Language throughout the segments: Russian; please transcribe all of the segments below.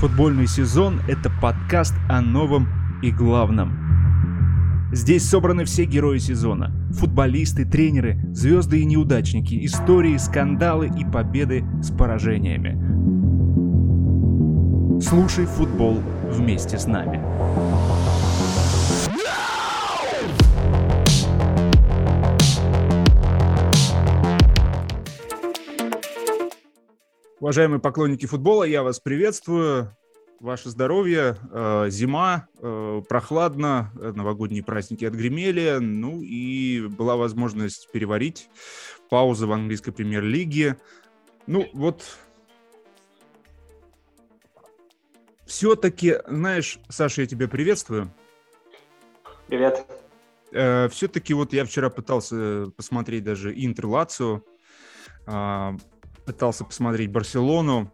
Футбольный сезон – это подкаст о новом и главном. Здесь собраны все герои сезона. Футболисты, тренеры, звезды и неудачники, истории, скандалы и победы с поражениями. Слушай футбол вместе с нами. Уважаемые поклонники футбола, я вас приветствую. Ваше здоровье, э, зима, э, прохладно, новогодние праздники отгремели, ну и была возможность переварить паузы в английской премьер-лиге. Ну вот, все-таки, знаешь, Саша, я тебя приветствую. Привет. Э, все-таки вот я вчера пытался посмотреть даже Интер Лацио, а, пытался посмотреть Барселону,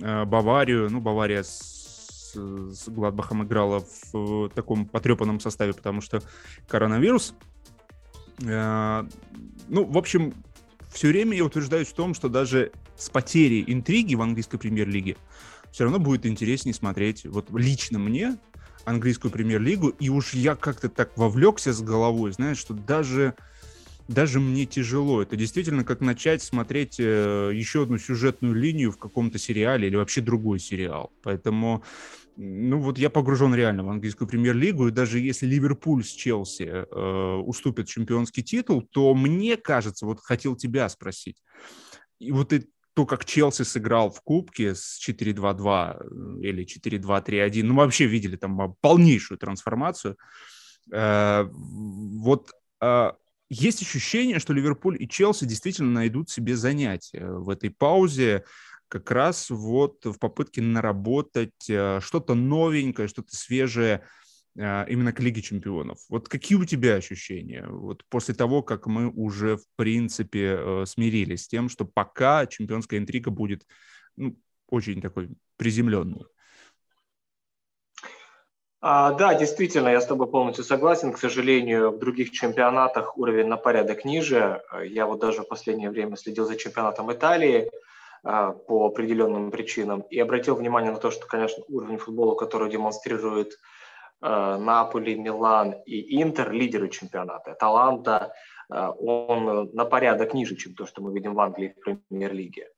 э, Баварию. Ну, Бавария с, с Гладбахом играла в таком потрепанном составе, потому что коронавирус. Э, ну, в общем, все время я утверждаюсь в том, что даже с потерей интриги в английской премьер-лиге все равно будет интереснее смотреть, вот лично мне, английскую премьер-лигу, и уж я как-то так вовлекся с головой, знаешь, что даже даже мне тяжело. Это действительно как начать смотреть э, еще одну сюжетную линию в каком-то сериале или вообще другой сериал. Поэтому, ну вот я погружен реально в английскую премьер-лигу, и даже если Ливерпуль с Челси э, уступит чемпионский титул, то мне кажется, вот хотел тебя спросить, и вот и то, как Челси сыграл в Кубке с 4-2-2 э, или 4-2-3-1, ну, вообще видели там полнейшую трансформацию. Э, вот э, есть ощущение, что Ливерпуль и Челси действительно найдут себе занятия в этой паузе, как раз вот в попытке наработать э, что-то новенькое, что-то свежее э, именно к Лиге Чемпионов. Вот какие у тебя ощущения вот после того, как мы уже, в принципе, э, смирились с тем, что пока чемпионская интрига будет ну, очень такой приземленной? А, да, действительно, я с тобой полностью согласен. К сожалению, в других чемпионатах уровень на порядок ниже. Я вот даже в последнее время следил за чемпионатом Италии а, по определенным причинам и обратил внимание на то, что, конечно, уровень футбола, который демонстрирует а, Наполи, Милан и Интер, лидеры чемпионата, Таланта, а, он на порядок ниже, чем то, что мы видим в Англии в премьер-лиге.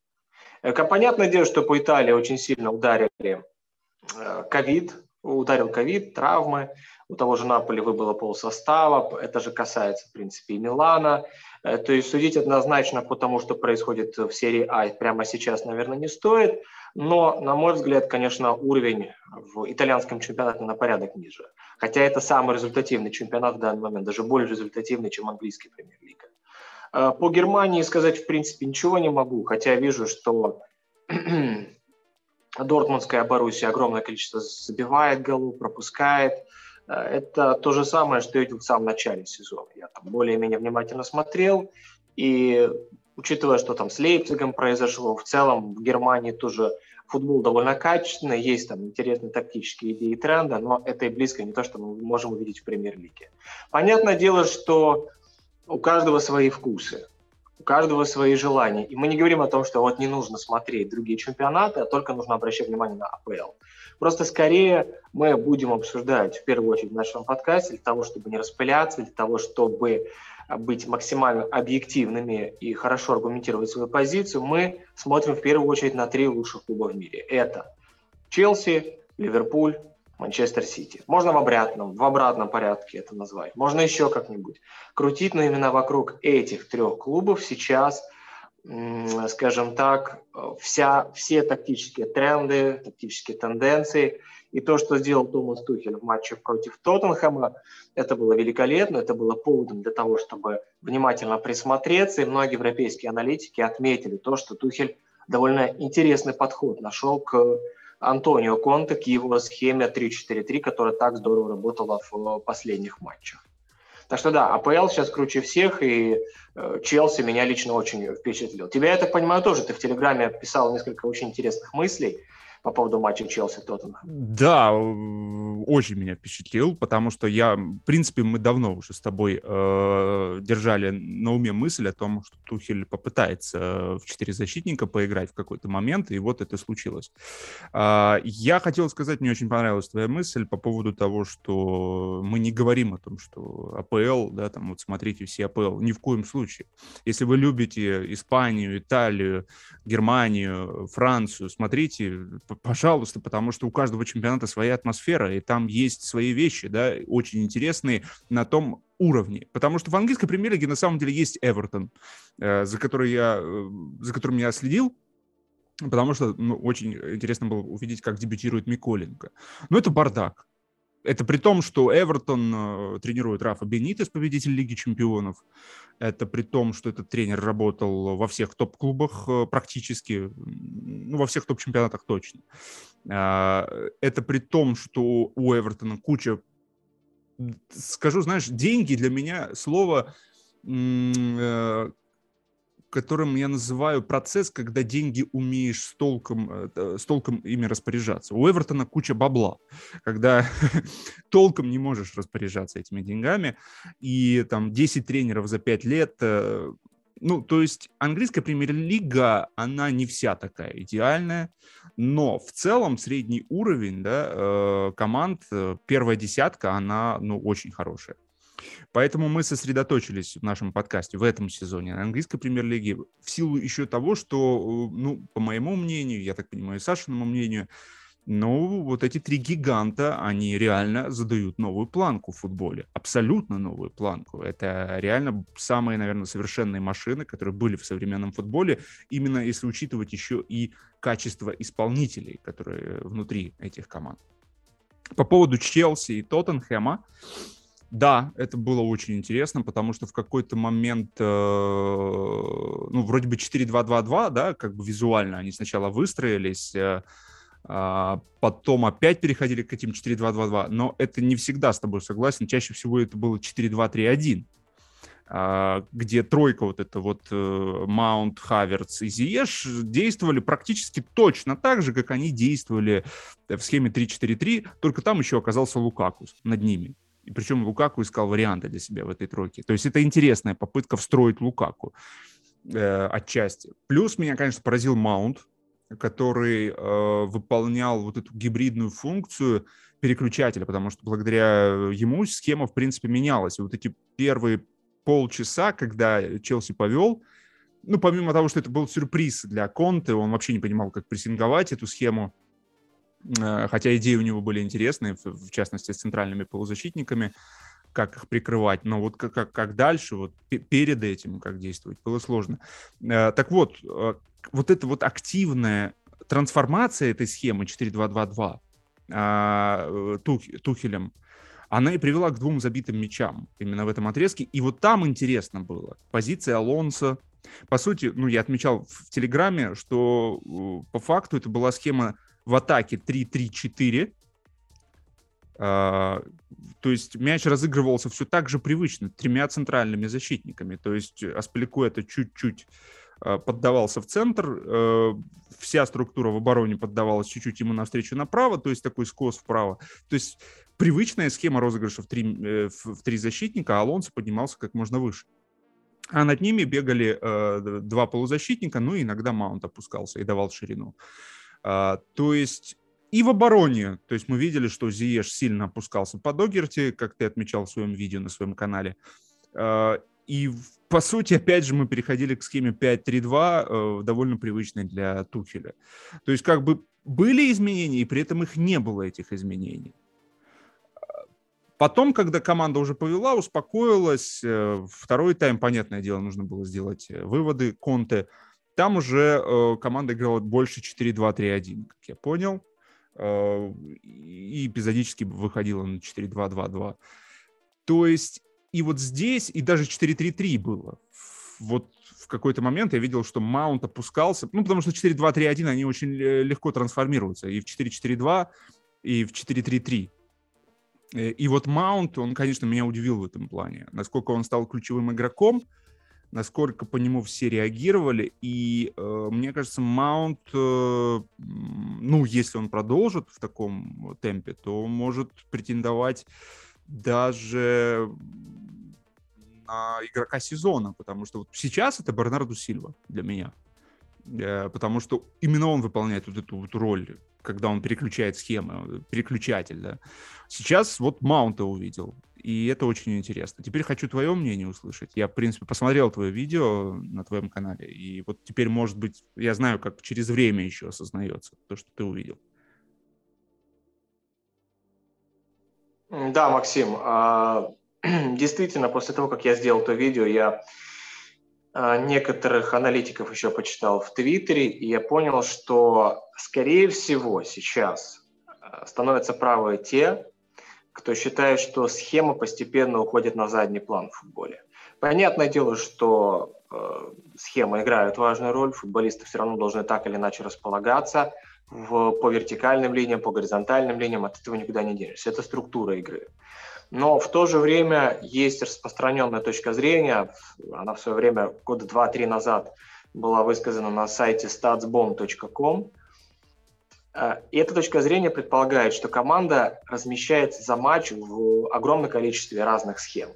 Понятное дело, что по Италии очень сильно ударили ковид, ударил ковид, травмы, у того же Наполи выбыло пол состава, это же касается, в принципе, и Милана. Э, то есть судить однозначно по тому, что происходит в серии А прямо сейчас, наверное, не стоит, но, на мой взгляд, конечно, уровень в итальянском чемпионате на порядок ниже. Хотя это самый результативный чемпионат в данный момент, даже более результативный, чем английский премьер-лига. Э, по Германии сказать, в принципе, ничего не могу, хотя вижу, что Дортмундская Боруссия огромное количество забивает голу, пропускает. Э, это то же самое, что я видел в самом начале сезона. Я там более-менее внимательно смотрел, и учитывая, что там с Лейпцигом произошло, в целом в Германии тоже футбол довольно качественный, есть там интересные тактические идеи и тренды, но это и близко не то, что мы можем увидеть в премьер-лиге. Понятное дело, что у каждого свои вкусы каждого свои желания. И мы не говорим о том, что вот не нужно смотреть другие чемпионаты, а только нужно обращать внимание на АПЛ. Просто скорее мы будем обсуждать в первую очередь в нашем подкасте для того, чтобы не распыляться, для того, чтобы быть максимально объективными и хорошо аргументировать свою позицию, мы смотрим в первую очередь на три лучших клуба в мире. Это Челси, Ливерпуль, Манчестер Сити. Можно в обратном, в обратном порядке это назвать. Можно еще как-нибудь крутить, но именно вокруг этих трех клубов сейчас, скажем так, вся, все тактические тренды, тактические тенденции и то, что сделал Томас Тухель в матче против Тоттенхэма, это было великолепно, это было поводом для того, чтобы внимательно присмотреться, и многие европейские аналитики отметили то, что Тухель довольно интересный подход нашел к Антонио Конте к его схеме 3-4-3, которая так здорово работала в последних матчах. Так что да, АПЛ сейчас круче всех, и э, Челси меня лично очень впечатлил. Тебя, я так понимаю, тоже ты в Телеграме писал несколько очень интересных мыслей. По поводу матча Челси-Тоттенхэм. Да, очень меня впечатлил, потому что я, в принципе, мы давно уже с тобой э, держали на уме мысль о том, что Тухель попытается в четыре защитника поиграть в какой-то момент, и вот это случилось. Э, я хотел сказать, мне очень понравилась твоя мысль по поводу того, что мы не говорим о том, что АПЛ, да, там вот смотрите все АПЛ, ни в коем случае. Если вы любите Испанию, Италию, Германию, Францию, смотрите, пожалуйста, потому что у каждого чемпионата своя атмосфера, и там есть свои вещи, да, очень интересные на том уровне. Потому что в английской премьер-лиге на самом деле есть Эвертон, э, за, который я, э, за которым я следил, потому что ну, очень интересно было увидеть, как дебютирует Миколенко. Но это бардак. Это при том, что Эвертон э, тренирует Рафа Бенитес, победитель Лиги Чемпионов. Это при том, что этот тренер работал во всех топ-клубах э, практически, ну, во всех топ-чемпионатах точно. Э, это при том, что у Эвертона куча, скажу, знаешь, деньги для меня слово э, которым я называю процесс, когда деньги умеешь с толком, э, с толком ими распоряжаться. У Эвертона куча бабла, когда толком не можешь распоряжаться этими деньгами, и там 10 тренеров за 5 лет, э, ну, то есть английская премьер-лига, она не вся такая идеальная, но в целом средний уровень да, э, команд, первая десятка, она ну, очень хорошая. Поэтому мы сосредоточились в нашем подкасте в этом сезоне на английской премьер-лиге в силу еще того, что, э, ну, по моему мнению, я так понимаю, и Сашиному мнению, ну, вот эти три гиганта, они реально задают новую планку в футболе. Абсолютно новую планку. Это реально самые, наверное, совершенные машины, которые были в современном футболе, именно если учитывать еще и качество исполнителей, которые внутри этих команд. По поводу Челси и Тоттенхэма, да, это было очень интересно, потому что в какой-то момент, э, ну, вроде бы 4-2-2-2, да, как бы визуально они сначала выстроились, э, а потом опять переходили к этим 4-2-2-2, но это не всегда с тобой согласен, чаще всего это было 4-2-3-1, а, где тройка вот это вот э, Маунт, Хаверц и Зиеш действовали практически точно так же, как они действовали в схеме 3-4-3, только там еще оказался Лукакус над ними. И причем Лукаку искал варианты для себя в этой тройке. То есть это интересная попытка встроить Лукаку э, отчасти. Плюс меня, конечно, поразил Маунт, который э, выполнял вот эту гибридную функцию переключателя, потому что благодаря ему схема, в принципе, менялась. И вот эти первые полчаса, когда Челси повел, ну, помимо того, что это был сюрприз для Конте, он вообще не понимал, как прессинговать эту схему, хотя идеи у него были интересные, в частности, с центральными полузащитниками, как их прикрывать, но вот как, как, как дальше, вот перед этим, как действовать, было сложно. Э, так вот, э, вот эта вот активная трансформация этой схемы 4-2-2-2 Тухелем, она и привела к двум забитым мячам именно в этом отрезке. И вот там интересно было. Позиция Алонса. По сути, ну, я отмечал в Телеграме, что по факту это была схема в атаке 3-3-4. А, то есть мяч разыгрывался все так же привычно, тремя центральными защитниками. То есть Аспелику это чуть-чуть а, поддавался в центр, а, вся структура в обороне поддавалась чуть-чуть ему навстречу направо, то есть такой скос вправо. То есть привычная схема розыгрыша в три, э, в три защитника, а Алонсо поднимался как можно выше. А над ними бегали э, два полузащитника, ну и иногда Маунт опускался и давал ширину. А, то есть и в обороне, то есть мы видели, что Зиеш сильно опускался по Догерти, как ты отмечал в своем видео на своем канале. А, и по сути, опять же, мы переходили к схеме 5-3-2, э, довольно привычной для Тухеля. То есть как бы были изменения, и при этом их не было, этих изменений. Потом, когда команда уже повела, успокоилась, э, второй тайм, понятное дело, нужно было сделать э, выводы Конте – там уже э, команда играла больше 4-2-3-1, как я понял. Э, и эпизодически выходила на 4-2-2-2. То есть и вот здесь, и даже 4-3-3 было. Вот в какой-то момент я видел, что Маунт опускался, ну, потому что 4-2-3-1, они очень легко трансформируются и в 4-4-2, и в 4-3-3. Э, и вот Маунт, он, конечно, меня удивил в этом плане. Насколько он стал ключевым игроком – насколько по нему все реагировали. И э, мне кажется, Маунт, э, ну, если он продолжит в таком темпе, то может претендовать даже на игрока сезона, потому что вот сейчас это Бернарду Сильва для меня. Э, потому что именно он выполняет вот эту вот роль, когда он переключает схемы, переключатель, да. Сейчас вот Маунта увидел, и это очень интересно. Теперь хочу твое мнение услышать. Я, в принципе, посмотрел твое видео на твоем канале, и вот теперь, может быть, я знаю, как через время еще осознается то, что ты увидел. Да, Максим, а, действительно, после того, как я сделал то видео, я а, некоторых аналитиков еще почитал в Твиттере, и я понял, что, скорее всего, сейчас а, становятся правы те, кто считает, что схема постепенно уходит на задний план в футболе. Понятное дело, что э, схемы играют важную роль, футболисты все равно должны так или иначе располагаться в, по вертикальным линиям, по горизонтальным линиям, от этого никуда не денешься. Это структура игры. Но в то же время есть распространенная точка зрения, она в свое время, года два-три назад, была высказана на сайте statsbomb.com. Э, и эта точка зрения предполагает, что команда размещается за матч в огромном количестве разных схем.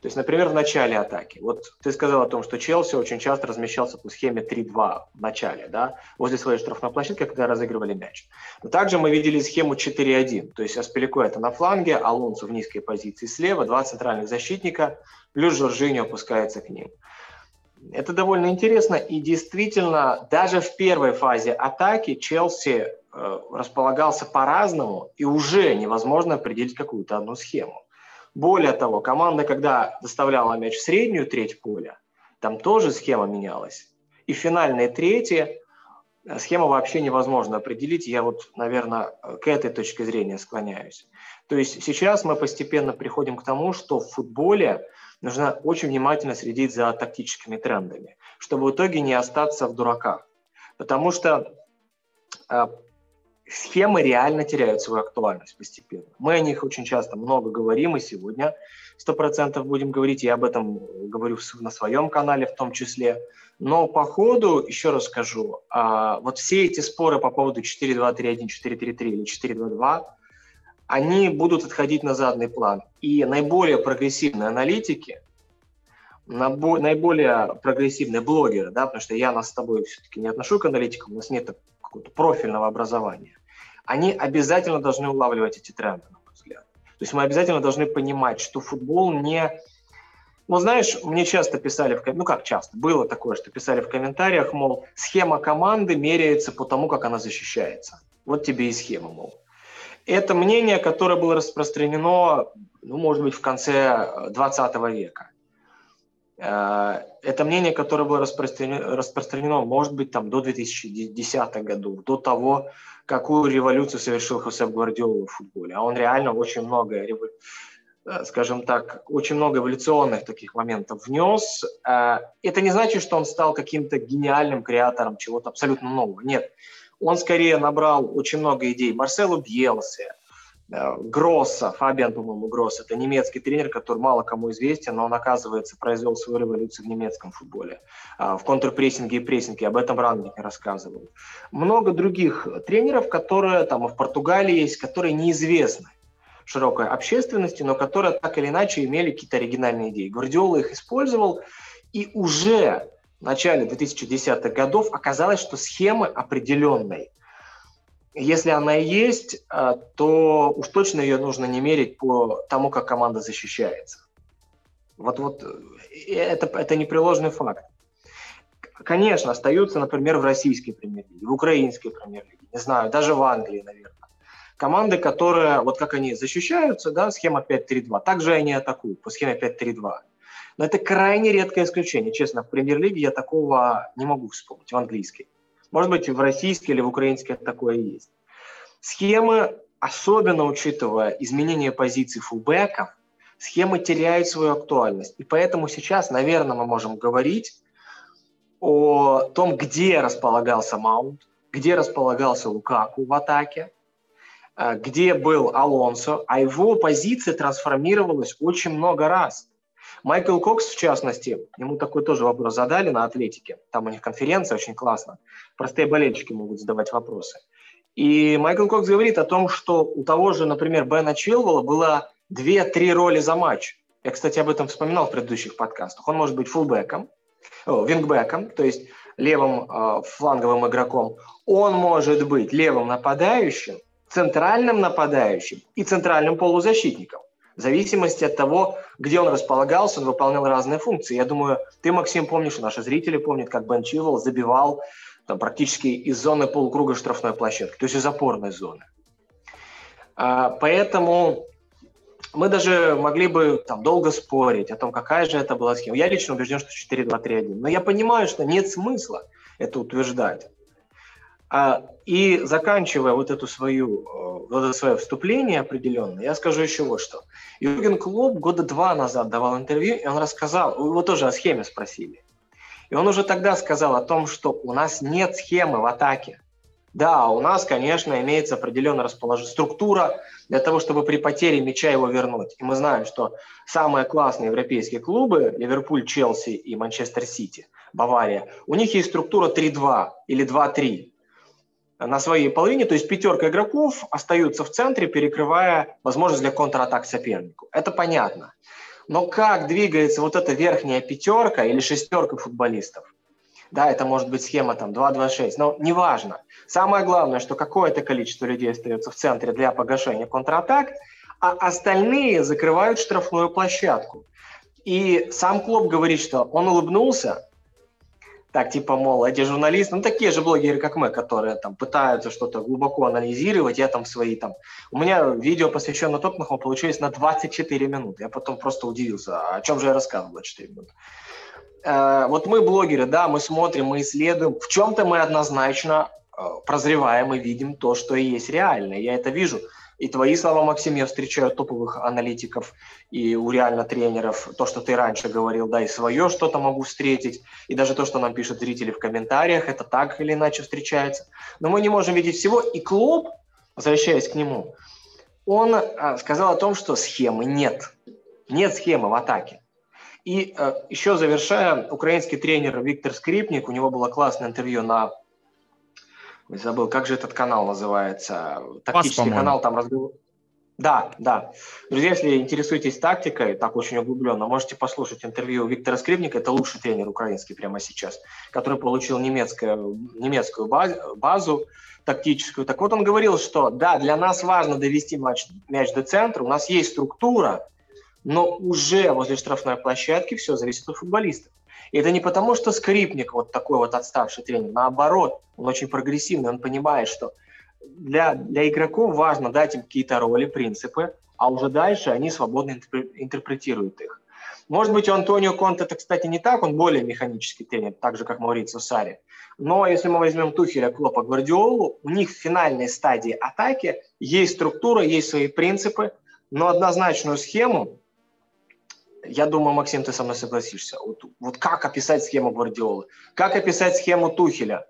То есть, например, в начале атаки. Вот ты сказал о том, что Челси очень часто размещался по схеме 3-2 в начале, да, возле своей штрафной площадки, когда разыгрывали мяч. Но также мы видели схему 4-1. То есть это на фланге, Алонсо в низкой позиции слева, два центральных защитника, плюс Жоржиньо опускается к ним. Это довольно интересно, и действительно, даже в первой фазе атаки Челси располагался по-разному, и уже невозможно определить какую-то одну схему. Более того, команда, когда доставляла мяч в среднюю треть поля, там тоже схема менялась. И финальные трети э, схема вообще невозможно определить. Я вот, наверное, к этой точке зрения склоняюсь. То есть сейчас мы постепенно приходим к тому, что в футболе нужно очень внимательно следить за тактическими трендами, чтобы в итоге не остаться в дураках. Потому что э, схемы реально теряют свою актуальность постепенно. Мы о них очень часто много говорим, и сегодня сто процентов будем говорить, я об этом говорю на своем канале в том числе. Но по ходу, еще раз скажу, а, вот все эти споры по поводу 4-2-3-1, 4-3-3 или 4-2-2, они будут отходить на задний план. И наиболее прогрессивные аналитики, наиболее прогрессивные блогеры, да, потому что я нас с тобой все-таки не отношу к аналитикам, у нас нет какого-то профильного образования они обязательно должны улавливать эти тренды, на мой взгляд. То есть мы обязательно должны понимать, что футбол не... Ну, знаешь, мне часто писали, в... ну как часто, было такое, что писали в комментариях, мол, схема команды меряется по тому, как она защищается. Вот тебе и схема, мол. Это мнение, которое было распространено, ну, может быть, в конце 20 века. Э, это мнение, которое было распространено, распространено, может быть, там, до 2010 годов, до того, какую революцию совершил Хосеп Гвардиола в футболе. А он реально очень много, э, скажем так, очень много эволюционных таких моментов внес. Э, это не значит, что он стал каким-то гениальным креатором чего-то абсолютно нового. Нет. Он скорее набрал очень много идей Марселу Бьелсе, Гросса, Фабиан, по-моему, Гросс, это немецкий тренер, который мало кому известен, но он, оказывается, произвел свою революцию в немецком футболе, а, в контрпрессинге и прессинге, об этом Рангник рассказывал. Много других тренеров, которые там в Португалии есть, которые неизвестны широкой общественности, но которые так или иначе имели какие-то оригинальные идеи. Гвардиола их использовал, и уже в начале 2010-х годов оказалось, что схемы определенной – если она и есть, а, то уж точно ее нужно не мерить по тому, как команда защищается. Вот, вот э, это, это непреложный факт. Конечно, остаются, например, в российской премьер-лиге, в украинской премьер-лиге, не знаю, даже в Англии, наверное. Команды, которые, вот как они защищаются, да, схема 5-3-2, также они атакуют по схеме 5-3-2. Но это крайне редкое исключение. Честно, в премьер-лиге я такого не могу вспомнить, в английской. Может быть, в российской или в украинской такое есть. Схемы, особенно учитывая изменение позиций фулбеков, схемы теряют свою актуальность. И поэтому сейчас, наверное, мы можем говорить о том, где располагался Маунт, где располагался Лукаку в атаке, э, где был Алонсо, а его позиция трансформировалась очень много раз. Майкл Кокс, в частности, ему такой тоже вопрос задали на Атлетике. Там у них конференция очень классно. Простые болельщики могут задавать вопросы. И Майкл Кокс говорит о том, что у того же, например, Бена Чилвелла было две-три роли за матч. Я, кстати, об этом вспоминал в предыдущих подкастах. Он может быть фулбеком, о, вингбеком, то есть левым э, фланговым игроком. Он может быть левым нападающим, центральным нападающим и центральным полузащитником. В зависимости от того, где он располагался, он выполнял разные функции. Я думаю, ты, Максим, помнишь, наши зрители помнят, как Бен Чивол забивал там, практически из зоны полукруга штрафной площадки, то есть из опорной зоны. А, поэтому мы даже могли бы там долго спорить о том, какая же это была схема. Я лично убежден, что 4-2-3-1. Но я понимаю, что нет смысла это утверждать. А, и заканчивая вот эту свою, э, вот это свое вступление определенное, я скажу еще вот что. Юрген Клоп года два назад давал интервью, и он рассказал, его тоже о схеме спросили. И он уже тогда сказал о том, что у нас нет схемы в атаке. Да, у нас, конечно, имеется определенная расположение, структура для того, чтобы при потере мяча его вернуть. И мы знаем, что самые классные европейские клубы, Ливерпуль, Челси и Манчестер Сити, Бавария, у них есть структура 3-2 или 2-3 на своей половине, то есть пятерка игроков остаются в центре, перекрывая возможность для контратак сопернику. Это понятно. Но как двигается вот эта верхняя пятерка или шестерка футболистов? Да, это может быть схема там 2-2-6, но неважно. Самое главное, что какое-то количество людей остается в центре для погашения контратак, а остальные закрывают штрафную площадку. И сам Клоп говорит, что он улыбнулся, так типа, мол, эти журналисты, ну такие же блогеры, как мы, которые там пытаются что-то глубоко анализировать, я там свои там... У меня видео, посвященное Тоттенхэму, получилось на 24 минуты. Я потом просто удивился, а о чем же я рассказывал 24 минуты. Э, вот мы блогеры, да, мы смотрим, мы исследуем. В чем-то мы однозначно э, прозреваем и видим то, что и есть реально. Я это вижу. И твои слова, Максим, я встречаю топовых аналитиков и у реально тренеров. То, что ты раньше говорил, да, и свое что-то могу встретить. И даже то, что нам пишут зрители в комментариях, это так или иначе встречается. Но мы не можем видеть всего. И клуб, возвращаясь к нему, он а, сказал о том, что схемы нет. Нет схемы в атаке. И э, еще завершая, украинский тренер Виктор Скрипник, у него было классное интервью на забыл, как же этот канал называется? Тактический Пас, канал там разговор. Да, да. Друзья, если интересуетесь тактикой, так очень углубленно, можете послушать интервью Виктора Скрипника, это лучший тренер украинский прямо сейчас, который получил немецкую, немецкую базу, базу тактическую. Так вот он говорил, что да, для нас важно довести мяч, мяч до центра, у нас есть структура, но уже возле штрафной площадки все зависит от футболистов. И это не потому, что скрипник вот такой вот отставший тренер, наоборот, он очень прогрессивный, он понимает, что для, для игроков важно дать им какие-то роли, принципы, а уже дальше они свободно интерпретируют их. Может быть, у Антонио Конте это, кстати, не так, он более механический тренер, так же, как Маурицио Сари. Но если мы возьмем Тухеля, Клопа, Гвардиолу, у них в финальной стадии атаки есть структура, есть свои принципы, но однозначную схему я думаю, Максим, ты со мной согласишься. Вот, вот как описать схему Гвардиолы? Как описать схему Тухеля?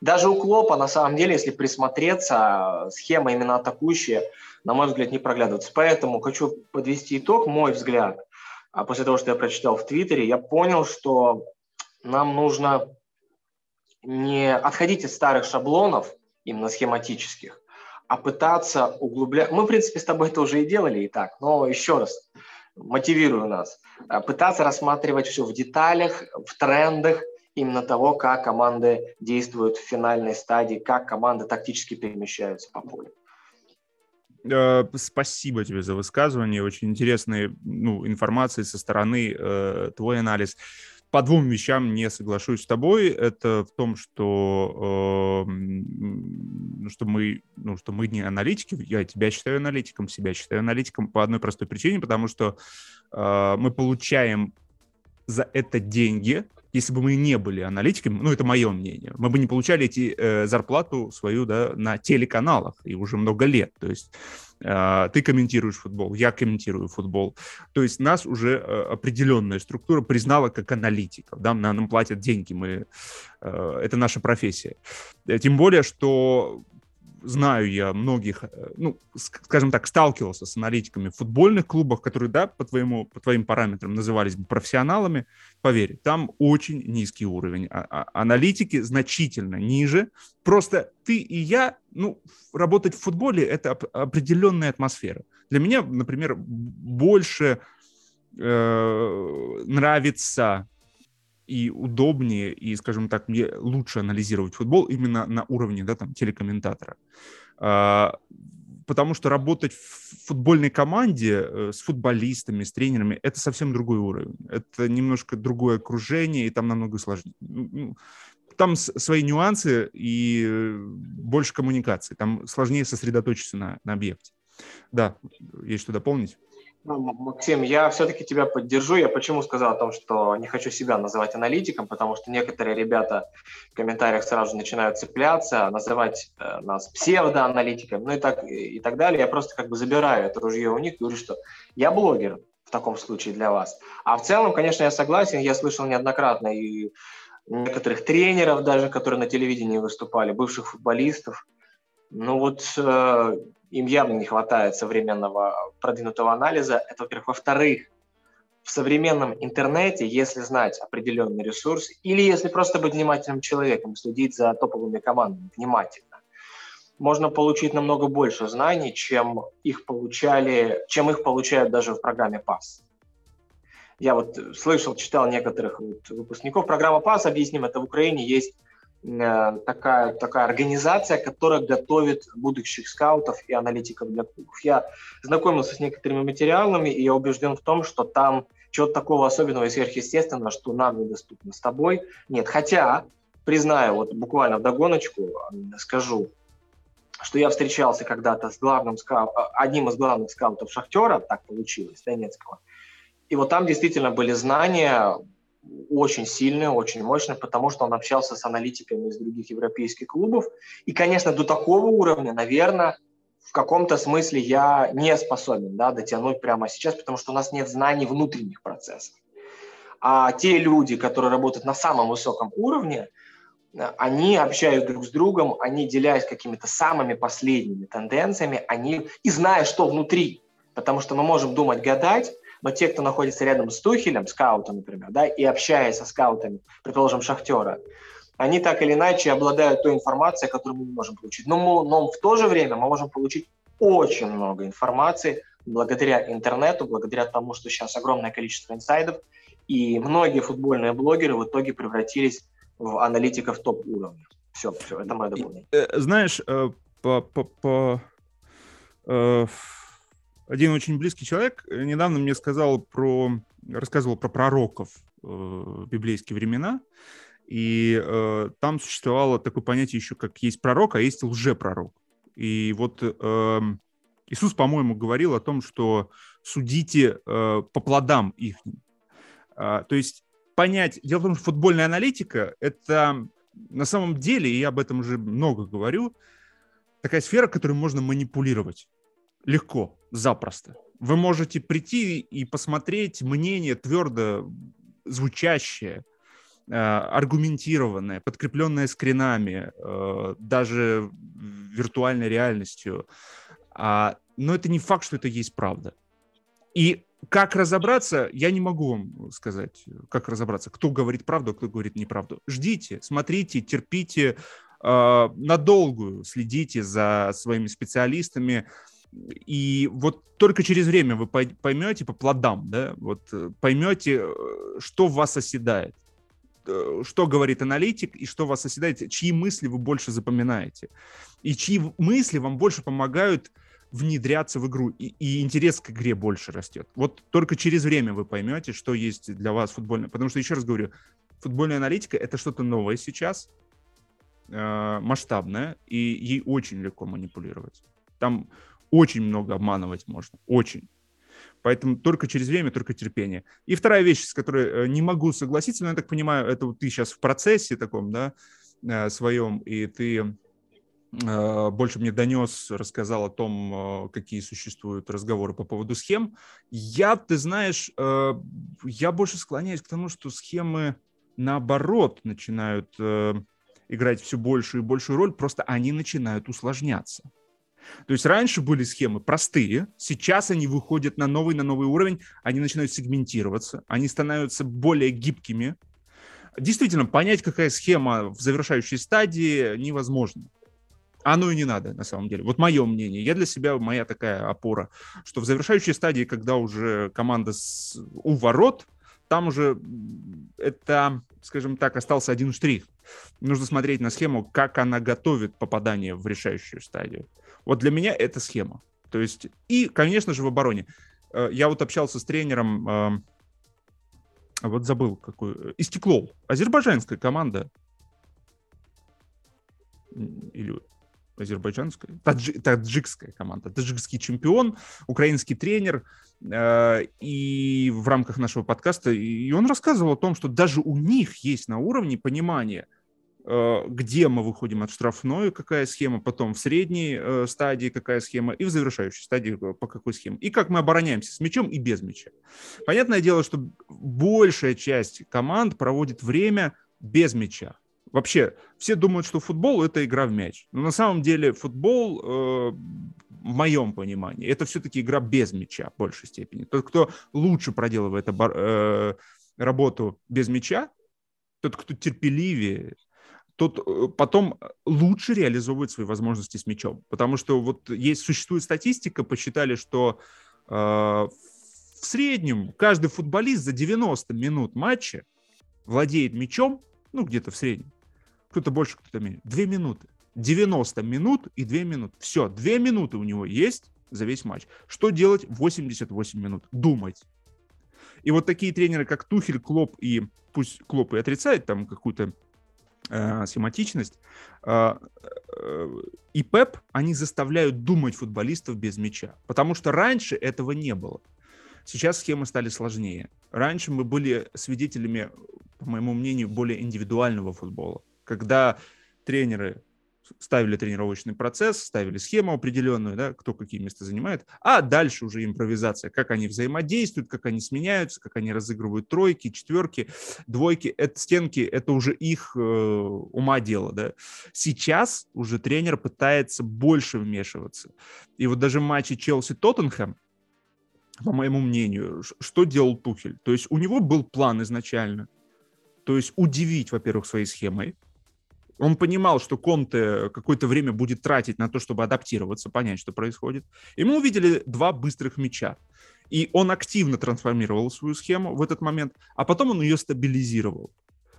Даже у Клопа, на самом деле, если присмотреться, схема именно атакующая, на мой взгляд, не проглядывается. Поэтому хочу подвести итог, мой взгляд. А после того, что я прочитал в Твиттере, я понял, что нам нужно не отходить от старых шаблонов, именно схематических, а пытаться углублять. Мы, в принципе, с тобой это уже и делали и так, но еще раз – мотивирую нас, э, пытаться рассматривать все в деталях, в трендах именно того, как команды действуют в финальной стадии, как команды тактически перемещаются по полю. Э, спасибо тебе за высказывание, очень интересные ну, информации со стороны, э, твой анализ по двум вещам не соглашусь с тобой. Это в том, что, э, что, мы, ну, что мы не аналитики. Я тебя считаю аналитиком, себя считаю аналитиком по одной простой причине, потому что э, мы получаем за это деньги, если бы мы не были аналитиками, ну, это мое мнение, мы бы не получали эти, э, зарплату свою да, на телеканалах и уже много лет. То есть ты комментируешь футбол, я комментирую футбол. То есть нас уже э, определенная структура признала как аналитиков. Да? Нам платят деньги, мы, э, это наша профессия. Тем более, что знаю я многих, э, ну, скажем так, сталкивался с аналитиками футбольных клубах, которые, да, по, твоему, по твоим параметрам назывались бы профессионалами. Поверь, там очень низкий уровень. А, а, аналитики значительно ниже. Просто ты и я, ну, работать в футболе – это определенная атмосфера. Для меня, например, больше э, нравится и удобнее, и, скажем так, мне лучше анализировать футбол именно на уровне, да, там, телекомментатора. А, потому что работать в футбольной команде э, с футболистами, с тренерами, это совсем другой уровень. Это немножко другое окружение, и там намного сложнее. Ну, ну, там свои нюансы и э, больше коммуникации. Там сложнее сосредоточиться на, на объекте. Да, есть что дополнить? Ну, Максим, я все-таки тебя поддержу. Я почему сказал о том, что не хочу себя называть аналитиком, потому что некоторые ребята в комментариях сразу начинают цепляться, называть э, нас псевдоаналитиками, ну и так, и так далее. Я просто как бы забираю это ружье у них, говорю, что я блогер в таком случае для вас. А в целом, конечно, я согласен, я слышал неоднократно и некоторых тренеров даже, которые на телевидении выступали, бывших футболистов. Ну вот э, им явно не хватает современного продвинутого анализа. Это, во-первых. Во-вторых, в современном интернете, если знать определенный ресурс, или если просто быть внимательным человеком, следить за топовыми командами внимательно, можно получить намного больше знаний, чем их получали, чем их получают даже в программе ПАС. Я вот слышал, читал некоторых вот выпускников программы ПАС, объясним, это в Украине есть такая, такая организация, которая готовит будущих скаутов и аналитиков для клубов. Я знакомился с некоторыми материалами, и я убежден в том, что там чего-то такого особенного и сверхъестественного, что нам недоступно с тобой, нет. Хотя, признаю, вот буквально догоночку скажу, что я встречался когда-то с главным скау... одним из главных скаутов «Шахтера», так получилось, Донецкого, и вот там действительно были знания очень сильный, очень мощный, потому что он общался с аналитиками из других европейских клубов. И, конечно, до такого уровня, наверное, в каком-то смысле я не способен да, дотянуть прямо сейчас, потому что у нас нет знаний внутренних процессов. А те люди, которые работают на самом высоком уровне, они общаясь друг с другом, они делясь какими-то самыми последними тенденциями, они и зная, что внутри, потому что мы можем думать, гадать, но те, кто находится рядом с Тухелем, скаутом, например, да, и общаясь со скаутами, предположим, Шахтера, они так или иначе обладают той информацией, которую мы не можем получить. Но, мы, но в то же время мы можем получить очень много информации благодаря интернету, благодаря тому, что сейчас огромное количество инсайдов, и многие футбольные блогеры в итоге превратились в аналитиков топ-уровня. Все, все, это мое дополнение. Э, знаешь, э, по, по, по, э, один очень близкий человек э, недавно мне сказал про, рассказывал про пророков э, библейские времена, и э, там существовало такое понятие еще, как есть пророк, а есть лжепророк. И вот э, Иисус, по-моему, говорил о том, что судите э, по плодам их. Э, то есть понять... Дело в том, что футбольная аналитика — это на самом деле, и я об этом уже много говорю, такая сфера, которой можно манипулировать легко, запросто. Вы можете прийти и посмотреть мнение твердо звучащее, э, аргументированное, подкрепленное скринами, э, даже виртуальной реальностью. А, но это не факт, что это есть правда. И как разобраться, я не могу вам сказать, как разобраться, кто говорит правду, а кто говорит неправду. Ждите, смотрите, терпите, э, надолгую следите за своими специалистами, и вот только через время вы поймете по плодам, да, вот э, поймете, э, что в вас оседает, э, что говорит аналитик и что вас оседает, чьи мысли вы больше запоминаете, и чьи мысли вам больше помогают внедряться в игру, и, и интерес к игре больше растет. Вот только через время вы поймете, что есть для вас футбольное. Потому что, еще раз говорю, футбольная аналитика — это что-то новое сейчас, э, масштабное, и ей очень легко манипулировать. Там очень много обманывать можно, очень. Поэтому только через время, только терпение. И вторая вещь, с которой э, не могу согласиться, но я так понимаю, это вот ты сейчас в процессе таком, да, э, своем, и ты э, больше мне донес, рассказал о том, какие существуют разговоры по поводу схем. Я, ты знаешь, я больше склоняюсь к тому, что схемы наоборот начинают играть все большую и большую роль, просто они начинают усложняться. То есть раньше были схемы простые, сейчас они выходят на новый, на новый уровень, они начинают сегментироваться, они становятся более гибкими. Действительно, понять, какая схема в завершающей стадии, невозможно. Оно и не надо, на самом деле. Вот мое мнение. Я для себя, моя такая опора, что в завершающей стадии, когда уже команда с, у ворот, там уже это, скажем так, остался один штрих. Нужно смотреть на схему, как она готовит попадание в решающую стадию. Вот для меня это схема. То есть, и, конечно же, в обороне. Э, я вот общался с тренером, эм, вот забыл какой, Истеклол, азербайджанская команда. Или азербайджанская, таджи, таджикская команда, таджикский чемпион, украинский тренер, э, и в рамках нашего подкаста, и он рассказывал о том, что даже у них есть на уровне понимание, э, где мы выходим от штрафной, какая схема, потом в средней э, стадии какая схема, и в завершающей стадии по какой схеме, и как мы обороняемся с мячом и без мяча. Понятное дело, что большая часть команд проводит время без мяча вообще все думают, что футбол это игра в мяч. Но на самом деле футбол, э, в моем понимании, это все-таки игра без мяча в большей степени. Тот, кто лучше проделывает э, работу без мяча, тот, кто терпеливее, тот э, потом лучше реализовывает свои возможности с мячом. Потому что вот есть, существует статистика, посчитали, что э, в среднем каждый футболист за 90 минут матча владеет мячом, ну, где-то в среднем, кто-то больше, кто-то меньше. Две минуты. 90 минут и две минуты. Все, две минуты у него есть за весь матч. Что делать 88 минут? Думать. И вот такие тренеры, как Тухель, Клоп и пусть Клоп и отрицает там какую-то э, схематичность, э, э, и Пеп, они заставляют думать футболистов без мяча. Потому что раньше этого не было. Сейчас схемы стали сложнее. Раньше мы были свидетелями, по моему мнению, более индивидуального футбола когда тренеры ставили тренировочный процесс, ставили схему определенную, да, кто какие места занимает, а дальше уже импровизация, как они взаимодействуют, как они сменяются, как они разыгрывают тройки, четверки, двойки, это стенки, это уже их э, ума дело, да. Сейчас уже тренер пытается больше вмешиваться. И вот даже в матче Челси-Тоттенхэм, по моему мнению, что делал Тухель? То есть у него был план изначально, то есть удивить, во-первых, своей схемой, он понимал, что Конте какое-то время будет тратить на то, чтобы адаптироваться, понять, что происходит. И мы увидели два быстрых мяча. И он активно трансформировал свою схему в этот момент, а потом он ее стабилизировал.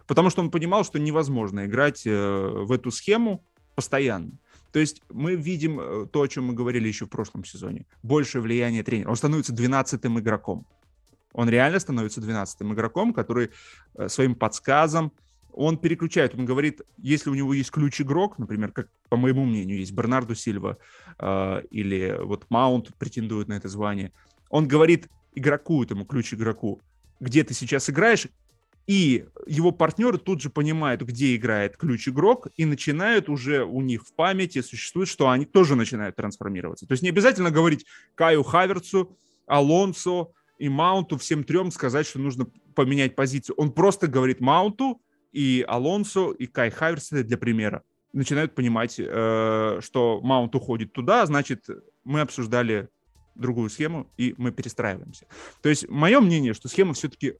Потому что он понимал, что невозможно играть э, в эту схему постоянно. То есть мы видим э, то, о чем мы говорили еще в прошлом сезоне. Большее влияние тренера. Он становится 12-м игроком. Он реально становится 12-м игроком, который э, своим подсказом, он переключает, он говорит, если у него есть ключ-игрок, например, как по моему мнению есть Бернарду Сильва э, или вот Маунт претендует на это звание, он говорит игроку, этому ключ-игроку, где ты сейчас играешь, и его партнеры тут же понимают, где играет ключ-игрок, и начинают уже у них в памяти существует, что они тоже начинают трансформироваться. То есть не обязательно говорить Каю Хаверцу, Алонсо и Маунту, всем трем сказать, что нужно поменять позицию. Он просто говорит Маунту, и Алонсо, и Кай Хаверс, для примера, начинают понимать, э, что Маунт уходит туда, значит, мы обсуждали другую схему, и мы перестраиваемся. То есть мое мнение, что схемы все-таки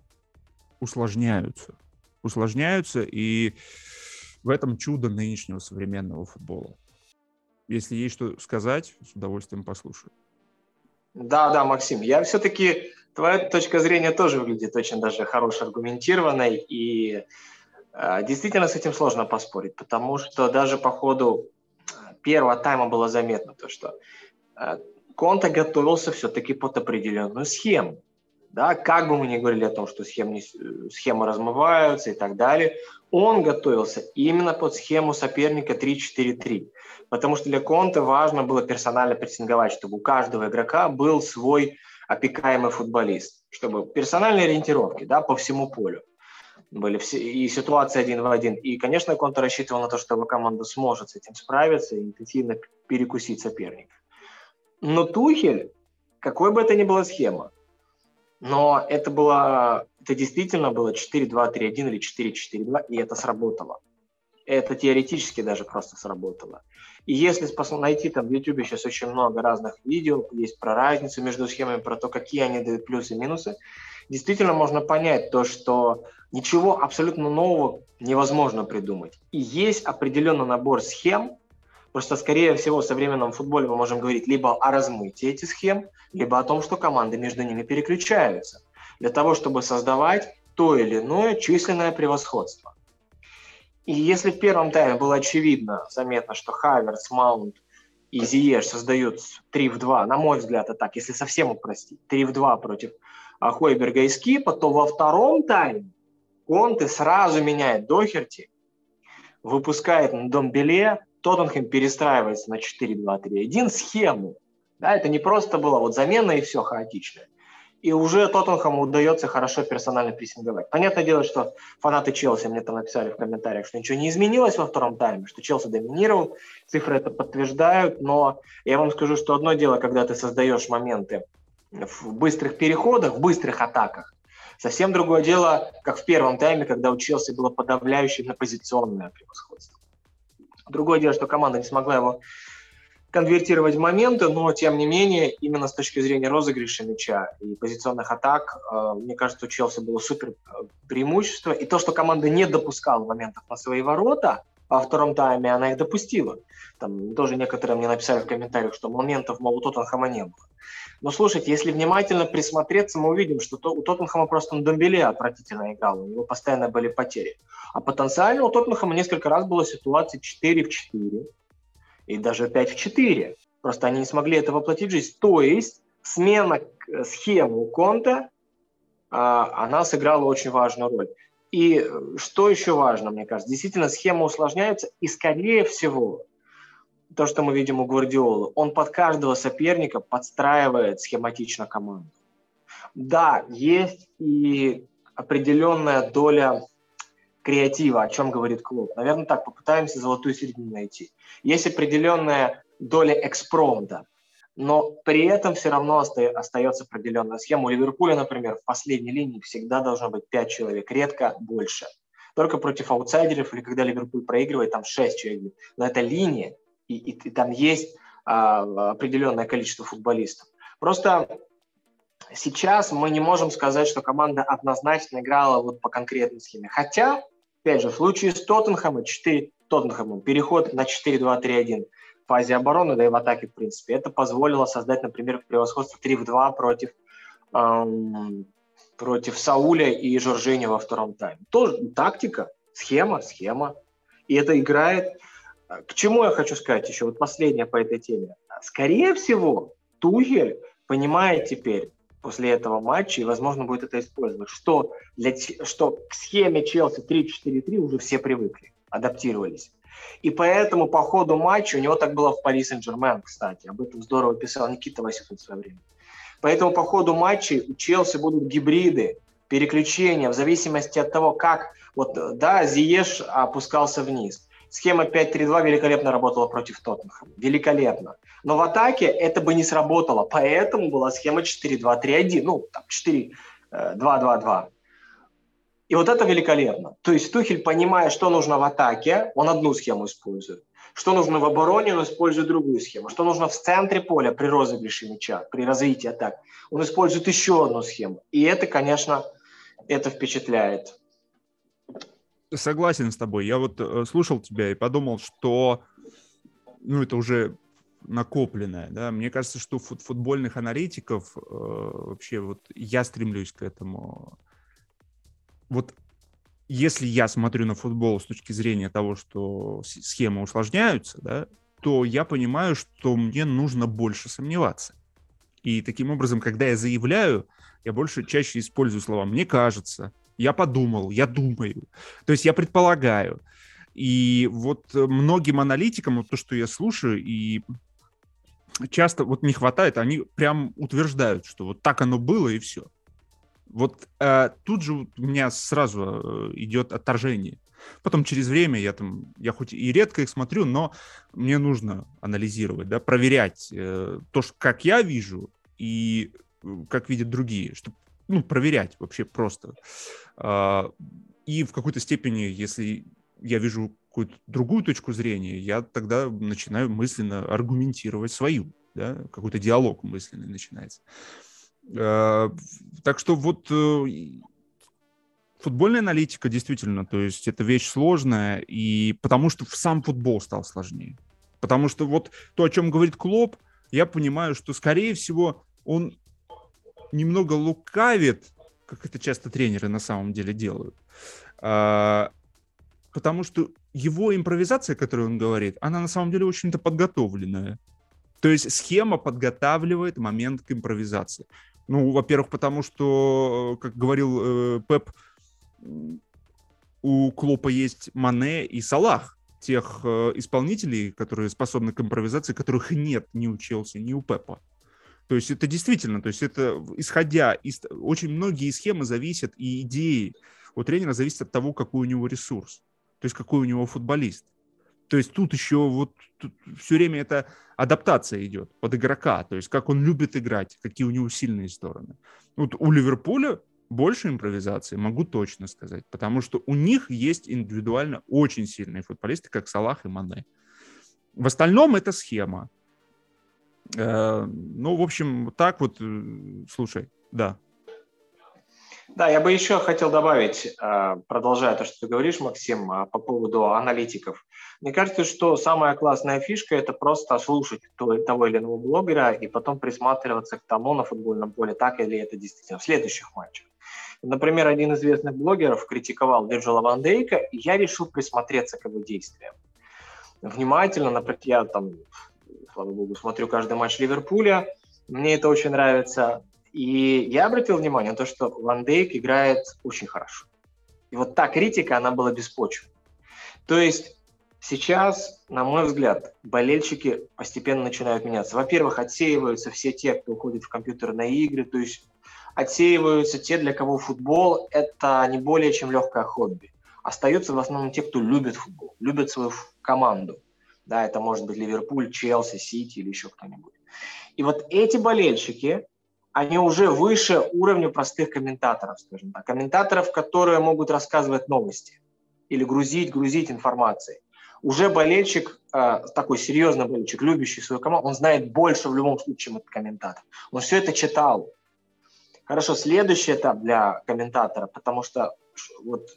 усложняются. Усложняются, и в этом чудо нынешнего современного футбола. Если есть что сказать, с удовольствием послушаю. Да, да, Максим, я все-таки, твоя точка зрения тоже выглядит очень даже хорошо аргументированной, и действительно, с этим сложно поспорить, потому что даже по ходу э, первого тайма было заметно то, что э, Конта готовился все-таки под определенную схему. Да, как бы мы ни говорили о том, что схемы, схемы размываются и так далее, он готовился именно под схему соперника 3-4-3. Потому что для Конта важно было персонально прессинговать, чтобы у каждого игрока был свой опекаемый футболист, чтобы персональные ориентировки да, по всему полю были все, и ситуация один в один. И, конечно, Конта рассчитывал на то, что его команда сможет с этим справиться и интенсивно перекусить соперника. Но Тухель, какой бы это ни была схема, но это было, это действительно было 4-2-3-1 или 4-4-2, и это сработало. это теоретически даже просто сработало. И если найти там в YouTube сейчас очень много разных видео, есть про разницу между схемами, про то, какие они дают плюсы и минусы, действительно можно понять то, что ничего абсолютно нового невозможно придумать. И есть определенный набор схем, просто, скорее всего, в современном футболе мы можем говорить либо о размытии этих схем, либо о том, что команды между ними переключаются, для того, чтобы создавать то или иное численное превосходство. И если в первом тайме было очевидно, заметно, что Хаверс, Маунт и Зиеш создают 3 в 2, на мой взгляд, это так, если совсем упростить, 3 в 2 против Хойберга и Скипа, то во втором тайме Конте сразу меняет Дохерти, выпускает на Домбеле, Тоттенхэм перестраивается на 4-2-3-1 схему. Да, это не просто было вот замена и все хаотичное и уже Тоттенхэму удается хорошо персонально прессинговать. Понятное дело, что фанаты Челси мне там написали в комментариях, что ничего не изменилось во втором тайме, что Челси доминировал, цифры это подтверждают, но я вам скажу, что одно дело, когда ты создаешь моменты в быстрых переходах, в быстрых атаках, совсем другое дело, как в первом тайме, когда у Челси было подавляющее на позиционное превосходство. Другое дело, что команда не смогла его конвертировать в моменты, но тем не менее, именно с точки зрения розыгрыша мяча и позиционных атак, э, мне кажется, у Челси было супер э, преимущество. И то, что команда не допускала моментов на свои ворота, во втором тайме она их допустила. Там тоже некоторые мне написали в комментариях, что моментов, мол, у Тоттенхэма не было. Но слушайте, если внимательно присмотреться, мы увидим, что то, у Тоттенхэма просто на Домбеле отвратительно играл, у него постоянно были потери. А потенциально у Тоттенхэма несколько раз была ситуация 4 в 4, и даже 5 в 4. Просто они не смогли это воплотить в жизнь. То есть смена схемы у Конта, она сыграла очень важную роль. И что еще важно, мне кажется, действительно схема усложняется, и скорее всего, то, что мы видим у Гвардиолы, он под каждого соперника подстраивает схематично команду. Да, есть и определенная доля креатива, о чем говорит клуб. Наверное, так, попытаемся золотую середину найти. Есть определенная доля экспромта, но при этом все равно остается определенная схема. У Ливерпуля, например, в последней линии всегда должно быть 5 человек, редко больше. Только против аутсайдеров или когда Ливерпуль проигрывает, там 6 человек. Но это линия, и, и, и там есть а, определенное количество футболистов. Просто сейчас мы не можем сказать, что команда однозначно играла вот по конкретной схеме. Хотя Опять же, в случае с Тоттенхэмом, 4, Тоттенхэмом переход на 4-2-3-1 в фазе обороны, да и в атаке, в принципе, это позволило создать, например, превосходство 3 в 2 против, эм, против Сауля и Жоржини во втором тайме. Тоже тактика, схема, схема. И это играет... К чему я хочу сказать еще? Вот последнее по этой теме. Скорее всего, Тухель понимает теперь, после этого матча, и, возможно, будет это использовать. Что, для, что к схеме Челси 3-4-3 уже все привыкли, адаптировались. И поэтому по ходу матча, у него так было в Пари Сен-Жермен, кстати, об этом здорово писал Никита Васюхин в свое время. Поэтому по ходу матча у Челси будут гибриды, переключения в зависимости от того, как, вот, да, Зиеш опускался вниз, Схема 5-3-2 великолепно работала против Тоттенхэма. Великолепно. Но в атаке это бы не сработало. Поэтому была схема 4-2-3-1. Ну, там 4-2-2-2. Э, И вот это великолепно. То есть Тухель, понимая, что нужно в атаке, он одну схему использует. Что нужно в обороне, он использует другую схему. Что нужно в центре поля при розыгрыше мяча, при развитии атак, он использует еще одну схему. И это, конечно, это впечатляет. Согласен с тобой. Я вот э, слушал тебя и подумал, что ну, это уже накопленное, да. Мне кажется, что фут футбольных аналитиков э, вообще вот я стремлюсь к этому. Вот если я смотрю на футбол с точки зрения того, что схемы усложняются, да, то я понимаю, что мне нужно больше сомневаться. И таким образом, когда я заявляю, я больше чаще использую слова «мне кажется», я подумал, я думаю. То есть я предполагаю. И вот многим аналитикам, вот то, что я слушаю, и часто вот не хватает, они прям утверждают, что вот так оно было и все. Вот э, тут же у меня сразу э, идет отторжение. Потом через время я там, я хоть и редко их смотрю, но мне нужно анализировать, да, проверять э, то, что, как я вижу и э, как видят другие, чтобы ну, проверять вообще просто. А, и в какой-то степени, если я вижу какую-то другую точку зрения, я тогда начинаю мысленно аргументировать свою, да, какой-то диалог мысленный начинается. Э, так что вот э, футбольная аналитика действительно, то есть это вещь сложная, и потому что сам футбол стал сложнее. Потому что вот то, о чем говорит Клоп, я понимаю, что, скорее всего, он немного лукавит, как это часто тренеры на самом деле делают. А, потому что его импровизация, которую он говорит, она на самом деле очень-то подготовленная. То есть схема подготавливает момент к импровизации. Ну, во-первых, потому что, как говорил э, Пеп, у Клопа есть Мане и Салах, тех э, исполнителей, которые способны к импровизации, которых нет ни у Челси, ни у Пепа. То есть это действительно, то есть это исходя из... Очень многие схемы зависят и идеи у тренера зависят от того, какой у него ресурс, то есть какой у него футболист. То есть тут еще вот тут все время это адаптация идет под игрока, то есть как он любит играть, какие у него сильные стороны. Вот у Ливерпуля больше импровизации, могу точно сказать, потому что у них есть индивидуально очень сильные футболисты, как Салах и Мане. В остальном это схема. Э, ну, в общем, так вот, э, слушай, да. Да, я бы еще хотел добавить, э, продолжая то, что ты говоришь, Максим, по поводу аналитиков. Мне кажется, что самая классная фишка – это просто слушать того или иного блогера и потом присматриваться к тому на футбольном поле, так или это действительно в следующих матчах. Например, один из известных блогеров критиковал Вирджила Ван Дейка, и я решил присмотреться к его действиям. Внимательно, например, я там, слава богу, смотрю каждый матч Ливерпуля, мне это очень нравится. И я обратил внимание на то, что Ван Дейк играет очень хорошо. И вот та критика, она была беспочвенной. То есть Сейчас, на мой взгляд, болельщики постепенно начинают меняться. Во-первых, отсеиваются все те, кто уходит в компьютерные игры, то есть отсеиваются те, для кого футбол – это не более чем легкое хобби. Остаются в основном те, кто любит футбол, любит свою команду. Да, это может быть Ливерпуль, Челси, Сити или еще кто-нибудь. И вот эти болельщики, они уже выше уровня простых комментаторов, скажем так. Комментаторов, которые могут рассказывать новости или грузить, грузить информацией. Уже болельщик, э, такой серьезный болельщик, любящий свою команду, он знает больше в любом случае, чем этот комментатор. Он все это читал, Хорошо, следующий этап для комментатора, потому что вот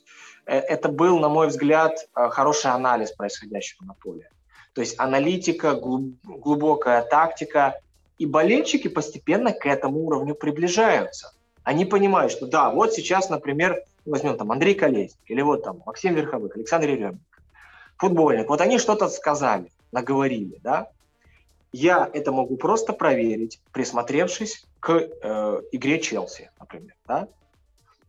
э, это был, на мой взгляд, э, хороший анализ происходящего на поле. То есть аналитика, глубокая тактика, и болельщики постепенно к этому уровню приближаются. Они понимают, что да, вот сейчас, например, возьмем там Андрей Колесник, или вот там Максим Верховых, Александр Еременко, футбольник, вот они что-то сказали, наговорили, да, я это могу просто проверить, присмотревшись к э, игре Челси, например. Да?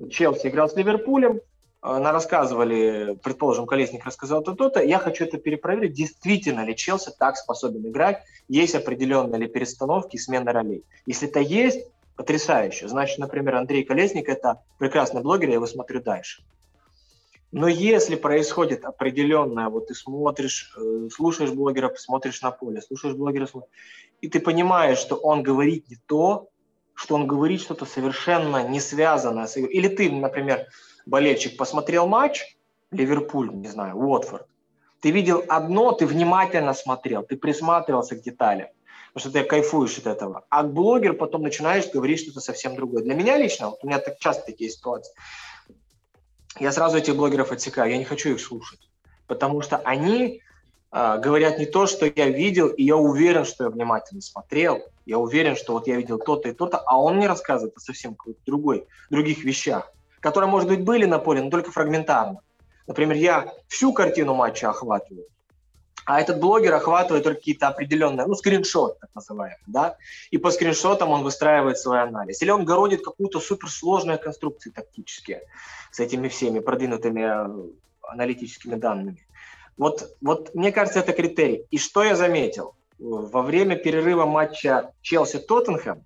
Челси играл с Ливерпулем, на рассказывали, предположим, Колесник рассказал то-то, я хочу это перепроверить, действительно ли Челси так способен играть, есть определенные ли перестановки и смена ролей. Если это есть, потрясающе. Значит, например, Андрей Колесник – это прекрасный блогер, я его смотрю дальше. Но если происходит определенное, вот ты смотришь, э, слушаешь блогера, смотришь на поле, слушаешь блогера, и ты понимаешь, что он говорит не то, что он говорит что-то совершенно не связанное с Или ты, например, болельщик, посмотрел матч, Ливерпуль, не знаю, Уотфорд, ты видел одно, ты внимательно смотрел, ты присматривался к деталям, потому что ты кайфуешь от этого. А блогер потом начинаешь говорить что-то совсем другое. Для меня лично, вот у меня так часто такие ситуации, я сразу этих блогеров отсекаю, я не хочу их слушать, потому что они э, говорят не то, что я видел, и я уверен, что я внимательно смотрел, я уверен, что вот я видел то-то и то-то, а он мне рассказывает о совсем другой, других вещах, которые, может быть, были на поле, но только фрагментарно. Например, я всю картину матча охватываю, а этот блогер охватывает только какие-то определенные, ну, скриншот, так называемый, да, и по скриншотам он выстраивает свой анализ. Или он городит какую-то суперсложную конструкцию тактические с этими всеми продвинутыми э, аналитическими данными. Вот, вот мне кажется, это критерий. И что я заметил? Во время перерыва матча Челси-Тоттенхэм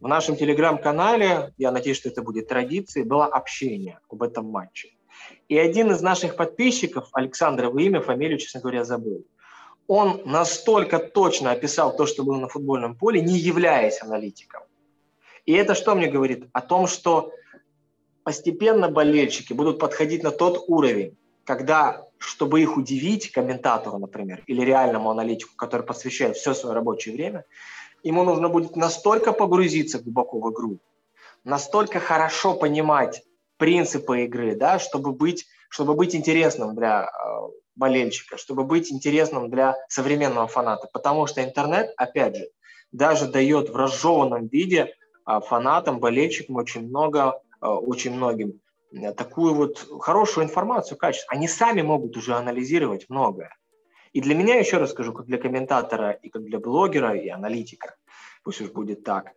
в нашем телеграм-канале, я надеюсь, что это будет традицией, было общение об этом матче. И один из наших подписчиков, Александр, его имя, фамилию, честно говоря, забыл, он настолько точно описал то, что было на футбольном поле, не являясь аналитиком. И это что мне говорит? О том, что постепенно болельщики будут подходить на тот уровень, когда чтобы их удивить, комментатору, например, или реальному аналитику, который посвящает все свое рабочее время, ему нужно будет настолько погрузиться глубоко в игру, настолько хорошо понимать принципы игры, да, чтобы быть, чтобы быть интересным для э, болельщика, чтобы быть интересным для современного фаната. Потому что интернет, опять же, даже дает в разжеванном виде э, фанатам, болельщикам очень много, э, очень многим такую вот хорошую информацию, качество. Они сами могут уже анализировать многое. И для меня, еще раз скажу, как для комментатора и как для блогера и аналитика, пусть уж будет так,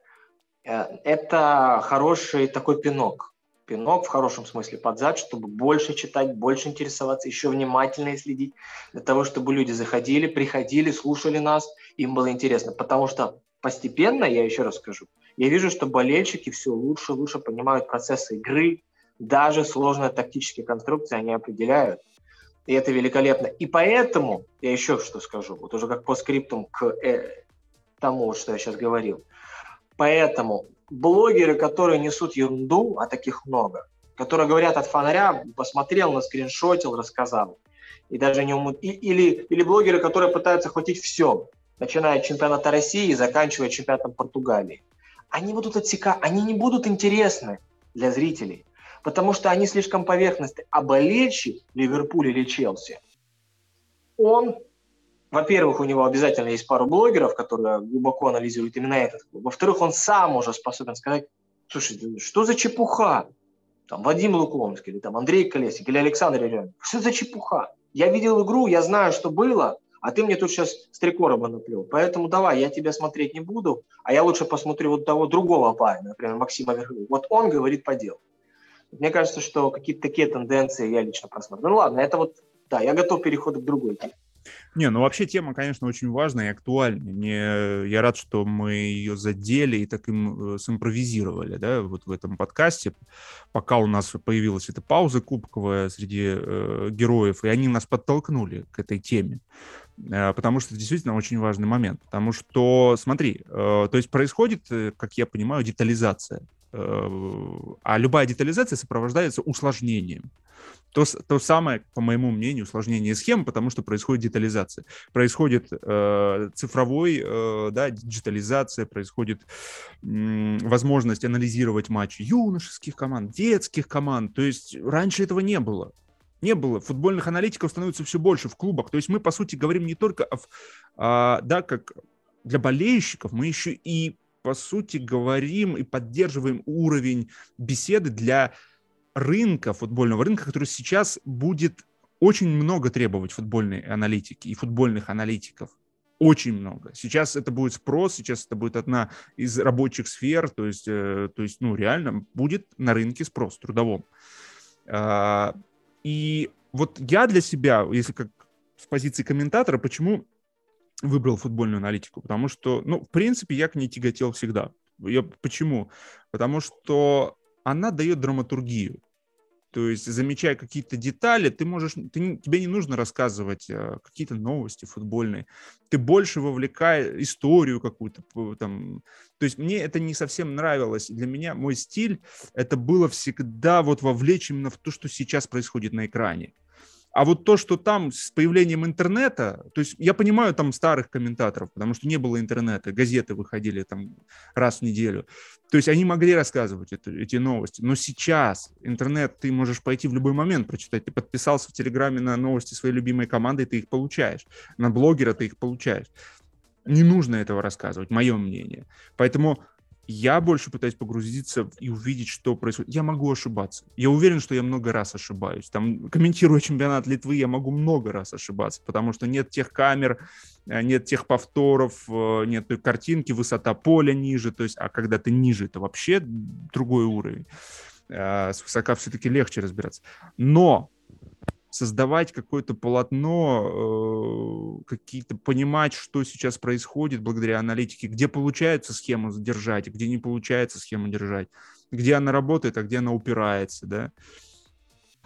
э, это хороший такой пинок. Пинок в хорошем смысле под зад, чтобы больше читать, больше интересоваться, еще внимательнее следить, для того, чтобы люди заходили, приходили, слушали нас, им было интересно. Потому что постепенно, я еще раз скажу, я вижу, что болельщики все лучше и лучше понимают процессы игры, даже сложные тактические конструкции они определяют. И это великолепно. И поэтому, я еще что скажу, вот уже как по скриптум к э, тому, что я сейчас говорил. Поэтому блогеры, которые несут ерунду, а таких много, которые говорят от фонаря, посмотрел, на скриншотил, рассказал. И даже не уму... и, или, или блогеры, которые пытаются хватить все, начиная от чемпионата России и заканчивая чемпионатом Португалии. Они будут отсекать, они не будут интересны для зрителей потому что они слишком поверхностны. А болельщик Ливерпуль или Челси, он, во-первых, у него обязательно есть пару блогеров, которые глубоко анализируют именно этот клуб. Во-вторых, он сам уже способен сказать, слушай, что за чепуха? Там Вадим Лукломский, или там Андрей Колесник, или Александр Ильин. Что за чепуха? Я видел игру, я знаю, что было, а ты мне тут сейчас с три короба наплел. Поэтому давай, я тебя смотреть не буду, а я лучше посмотрю вот того другого парня, например, Максима Верхового. Вот он говорит по делу. Мне кажется, что какие-то такие тенденции я лично просмотрю. Ну ладно, это вот, да, я готов переход к другой теме. Не, ну вообще тема, конечно, очень важная и актуальная. Мне, я рад, что мы ее задели и так им э, симпровизировали, да, вот в этом подкасте, пока у нас появилась эта пауза кубковая среди э, героев, и они нас подтолкнули к этой теме. Э, потому что это действительно очень важный момент. Потому что, смотри, э, то есть происходит, э, как я понимаю, детализация а любая детализация сопровождается усложнением. То, то самое, по моему мнению, усложнение схем, потому что происходит детализация. Происходит э, цифровой, э, да, диджитализация, происходит э, возможность анализировать матчи юношеских команд, детских команд. То есть раньше этого не было. Не было. Футбольных аналитиков становится все больше в клубах. То есть мы, по сути, говорим не только о, о да, как для болельщиков, мы еще и по сути, говорим и поддерживаем уровень беседы для рынка, футбольного рынка, который сейчас будет очень много требовать футбольной аналитики и футбольных аналитиков. Очень много. Сейчас это будет спрос, сейчас это будет одна из рабочих сфер, то есть, э, то есть ну, реально будет на рынке спрос трудовом. А, и вот я для себя, если как с позиции комментатора, почему выбрал футбольную аналитику, потому что, ну, в принципе, я к ней тяготел всегда. Я, почему? Потому что она дает драматургию. То есть, замечая какие-то детали, ты можешь, ты, тебе не нужно рассказывать а, какие-то новости футбольные. Ты больше вовлекаешь историю какую-то. Там. То есть, мне это не совсем нравилось. Для меня мой стиль, это было всегда вот вовлечь именно в то, что сейчас происходит на экране. А вот то, что там с появлением интернета, то есть я понимаю там старых комментаторов, потому что не было интернета, газеты выходили там раз в неделю. То есть они могли рассказывать это, эти новости. Но сейчас интернет ты можешь пойти в любой момент прочитать. Ты подписался в Телеграме на новости своей любимой команды, ты их получаешь. На блогера ты их получаешь. Не нужно этого рассказывать, мое мнение. Поэтому я больше пытаюсь погрузиться и увидеть, что происходит. Я могу ошибаться. Я уверен, что я много раз ошибаюсь. Там, комментируя чемпионат Литвы, я могу много раз ошибаться, потому что нет тех камер, э, нет тех повторов, э, нет той картинки, высота поля ниже. То есть, а когда ты ниже, это вообще другой уровень. Э, с высока все-таки легче разбираться. Но создавать какое-то полотно, э, какие-то понимать, что сейчас происходит благодаря аналитике, где получается схему держать, где не получается схему держать, где она работает, а где она упирается, да.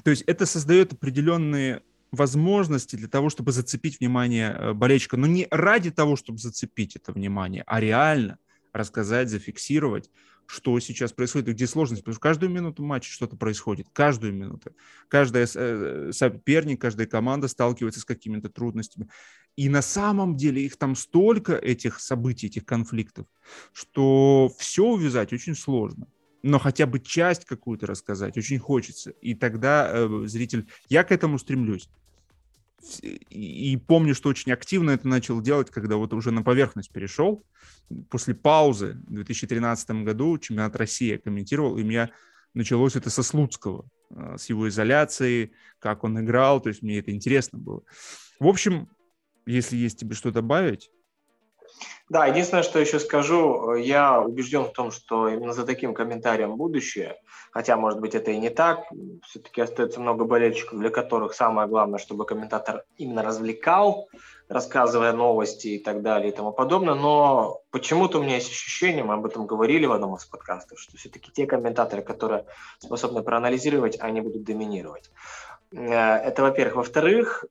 То есть это создает определенные возможности для того, чтобы зацепить внимание э, болельщика, но не ради того, чтобы зацепить это внимание, а реально рассказать, зафиксировать что сейчас происходит где сложность. Потому что каждую минуту матча что-то происходит. Каждую минуту. Каждая э, соперник, каждая команда сталкивается с какими-то трудностями. И на самом деле их там столько, этих событий, этих конфликтов, что все увязать очень сложно. Но хотя бы часть какую-то рассказать очень хочется. И тогда э, зритель... Я к этому стремлюсь. И помню, что очень активно это начал делать, когда вот уже на поверхность перешел. После паузы в 2013 году чемпионат России комментировал, и меня началось это со Слуцкого, а, с его изоляцией, как он играл, то есть мне это интересно было. В общем, если есть тебе что добавить, да, единственное, что еще скажу, я убежден в том, что именно за таким комментарием будущее, хотя, может быть, это и не так, все-таки остается много болельщиков, для которых самое главное, чтобы комментатор именно развлекал, рассказывая новости и так далее и тому подобное, но почему-то у меня есть ощущение, мы об этом говорили в одном из подкастов, что все-таки те комментаторы, которые способны проанализировать, они будут доминировать. Э, это, во-первых. Во-вторых,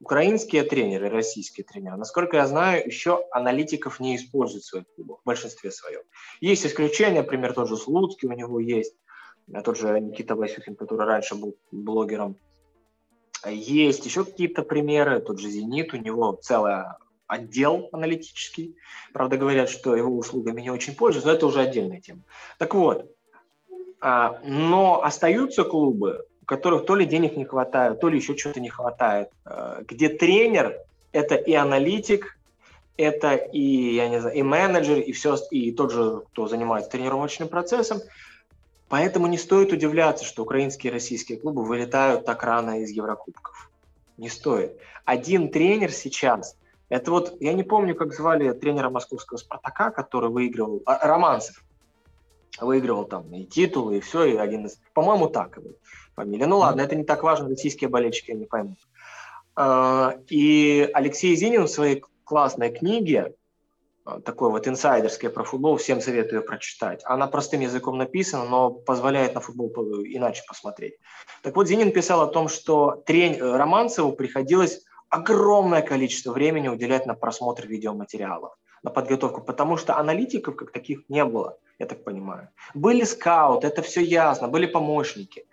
Украинские тренеры, российские тренеры, насколько я знаю, еще аналитиков не используют в своих клубах, в большинстве своем. Есть исключения, например, тот же Слуцкий у него есть, а тот же Никита Васюхин, который раньше был блогером. Есть еще какие-то примеры, тот же «Зенит», у него целый отдел аналитический. Правда, говорят, что его услугами не очень пользуются, но это уже отдельная тема. Так вот, а, но остаются клубы, у которых то ли денег не хватает, то ли еще что-то не хватает, э, где тренер – это и аналитик, это и, я не знаю, и менеджер, и все, и тот же, кто занимается тренировочным процессом. Поэтому не стоит удивляться, что украинские и российские клубы вылетают так рано из Еврокубков. Не стоит. Один тренер сейчас, это вот, я не помню, как звали тренера московского «Спартака», который выигрывал, а, Романцев, выигрывал там и титулы, и все, и один из, по-моему, так фамилия. Ну ладно, это не так важно, российские болельщики не поймут. А, и Алексей Зинин в своей классной книге, а, такой вот инсайдерской про футбол, всем советую прочитать. Она простым языком написана, но позволяет на футбол иначе посмотреть. Так вот, Зинин писал о том, что трень Романцеву приходилось огромное количество времени уделять на просмотр видеоматериалов, на подготовку, потому что аналитиков как таких не было, я так понимаю. Были скауты, это все ясно, были помощники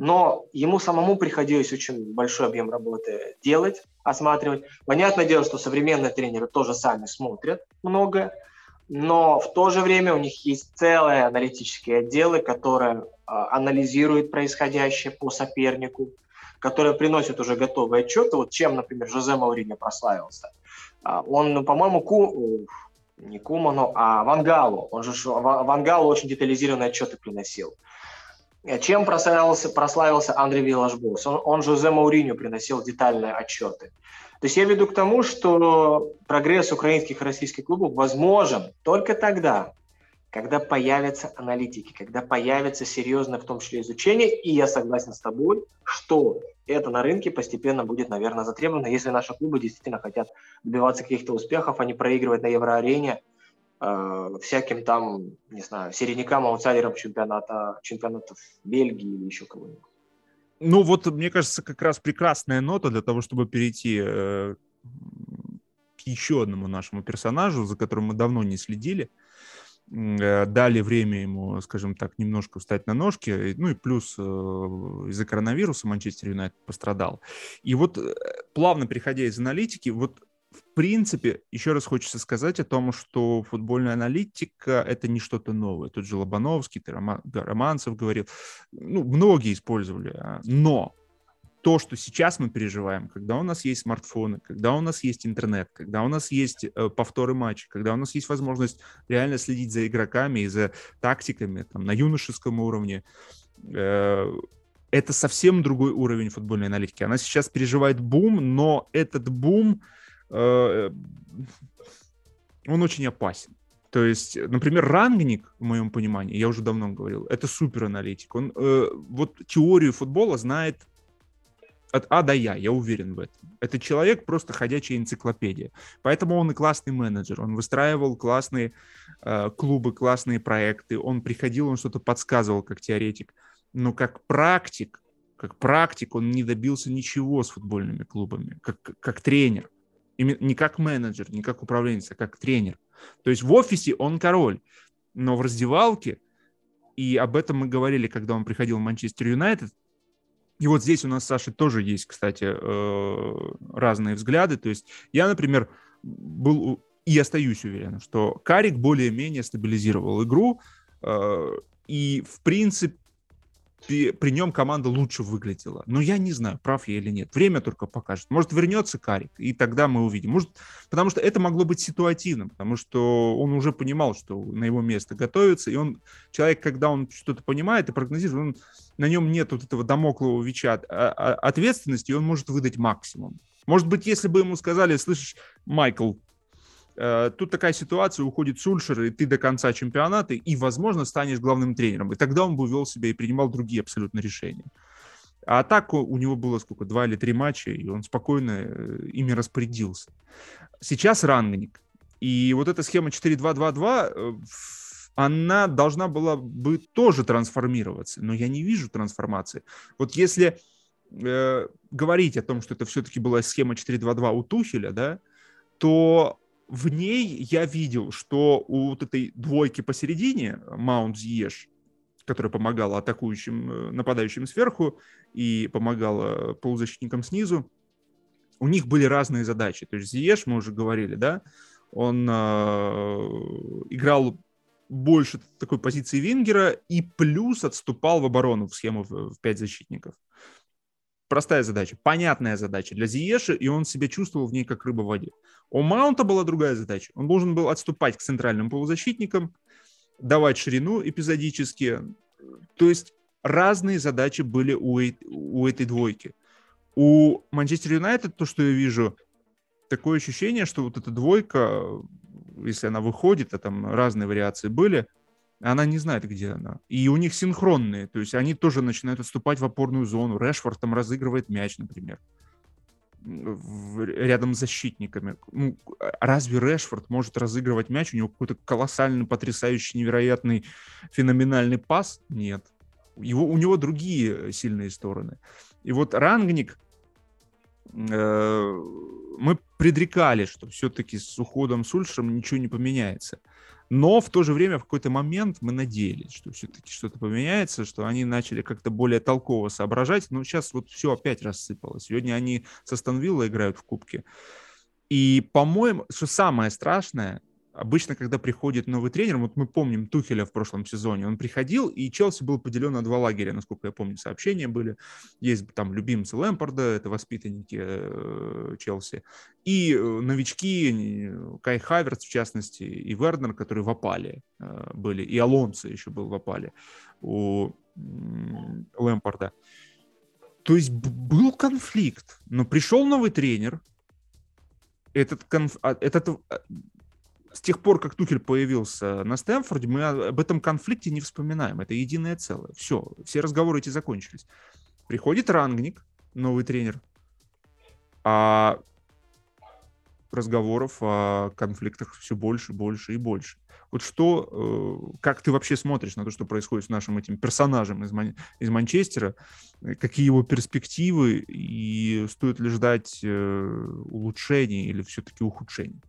но ему самому приходилось очень большой объем работы делать, осматривать. Понятное дело, что современные тренеры тоже сами смотрят много, но в то же время у них есть целые аналитические отделы, которые а, анализируют происходящее по сопернику, которые приносят уже готовые отчеты. Вот чем, например, Жозе Мауриньо прославился. А, он, ну, по-моему, Ку... не Куману, а Вангалу. Он же Вангалу очень детализированные отчеты приносил. Чем прославился, прославился Андрей Виллашбос? Он, он Жозе Мауриню приносил детальные отчеты. То есть я веду к тому, что прогресс украинских и российских клубов возможен только тогда, когда появятся аналитики, когда появится серьезное в том числе изучение, и я согласен с тобой, что это на рынке постепенно будет, наверное, затребовано, если наши клубы действительно хотят добиваться каких-то успехов, а не проигрывать на евроарене э, всяким там, не знаю, середнякам, аутсайдерам чемпионата, чемпионатов Бельгии или еще кого-нибудь. Ну вот, мне кажется, как раз прекрасная нота для того, чтобы перейти э, к еще одному нашему персонажу, за которым мы давно не следили. Э, дали время ему, скажем так, немножко встать на ножки. Ну и плюс э, из-за коронавируса Манчестер Юнайтед пострадал. И вот э, плавно переходя из аналитики, вот в принципе, еще раз хочется сказать о том, что футбольная аналитика — это не что-то новое. Тут же Лобановский, ты Рома, да, Романцев говорил, ну, многие использовали. А, но то, что сейчас мы переживаем, когда у нас есть смартфоны, когда у нас есть интернет, когда у нас есть э, повторы матча, когда у нас есть возможность реально следить за игроками и за тактиками там, на юношеском уровне, э, это совсем другой уровень футбольной аналитики. Она сейчас переживает бум, но этот бум он очень опасен. То есть, например, рангник, в моем понимании, я уже давно говорил, это супераналитик. Он э, вот теорию футбола знает от А до Я, я уверен в этом. Это человек просто ходячая энциклопедия. Поэтому он и классный менеджер. Он выстраивал классные э, клубы, классные проекты. Он приходил, он что-то подсказывал как теоретик. Но как практик, как практик он не добился ничего с футбольными клубами, как, как тренер не как менеджер, не как управленец, а как тренер. То есть в офисе он король, но в раздевалке И об этом мы говорили, когда он приходил в Манчестер Юнайтед. И вот здесь у нас, Саша, тоже есть, кстати, э, разные взгляды. То есть я, например, был и остаюсь уверен, что Карик более-менее стабилизировал игру. Э, и, в принципе, при нем команда лучше выглядела. Но я не знаю, прав я или нет. Время только покажет. Может, вернется Карик, и тогда мы увидим. Может, потому что это могло быть ситуативным, потому что он уже понимал, что на его место готовится, и он, человек, когда он что-то понимает и прогнозирует, он, на нем нет вот этого домоклого веча ответственности, и он может выдать максимум. Может быть, если бы ему сказали, слышишь, Майкл, тут такая ситуация, уходит Сульшер, и ты до конца чемпионата, и, возможно, станешь главным тренером. И тогда он бы вел себя и принимал другие абсолютно решения. А так у него было сколько, два или три матча, и он спокойно э, ими распорядился. Сейчас рангник. И вот эта схема 4-2-2-2, э, она должна была бы тоже трансформироваться, но я не вижу трансформации. Вот если э, говорить о том, что это все-таки была схема 4-2-2 у Тухеля, да, то в ней я видел, что у вот этой двойки посередине, Маунт Зиеш, которая помогала атакующим, э, нападающим сверху и помогала полузащитникам снизу, у них были разные задачи. То есть Зиеш, мы уже говорили, да, он э, играл больше такой позиции вингера и плюс отступал в оборону в схему в, в 5 защитников простая задача, понятная задача для Зиеши, и он себя чувствовал в ней как рыба в воде. У Маунта была другая задача. Он должен был отступать к центральным полузащитникам, давать ширину эпизодически. То есть разные задачи были у, у этой двойки. У Манчестер Юнайтед, то, что я вижу, такое ощущение, что вот эта двойка, если она выходит, а там разные вариации были – она не знает, где она. И у них синхронные, то есть они тоже начинают отступать в опорную зону. Решфорд там разыгрывает мяч, например, рядом с защитниками. Ну, разве Решфорд может разыгрывать мяч? У него какой-то колоссальный, потрясающий, невероятный, феноменальный пас? Нет. Его, у него другие сильные стороны. И вот Рангник, э, мы предрекали, что все-таки с уходом Сульшем ничего не поменяется. Но в то же время в какой-то момент мы надеялись, что все-таки что-то поменяется, что они начали как-то более толково соображать. Но сейчас вот все опять рассыпалось. Сегодня они со Станвилла играют в кубке. И, по-моему, что самое страшное, Обычно, когда приходит новый тренер, вот мы помним Тухеля в прошлом сезоне, он приходил, и Челси был поделен на два лагеря, насколько я помню, сообщения были. Есть там любимцы Лэмпорда, это воспитанники э, Челси, и э, новички, Кай Хаверс, в частности, и Вернер, которые в опале э, были, и Алонсо еще был в опале у Лэмпорда. То есть был конфликт, но пришел новый тренер, этот, конф... А, этот с тех пор, как Тухель появился на Стэнфорде, мы об этом конфликте не вспоминаем. Это единое целое. Все, все разговоры эти закончились. Приходит Рангник, новый тренер, а разговоров о конфликтах все больше, больше и больше. Вот что, э, как ты вообще смотришь на то, что происходит с нашим этим персонажем из, Ман- из Манчестера? Какие его перспективы и стоит ли ждать э, улучшений или все-таки ухудшений?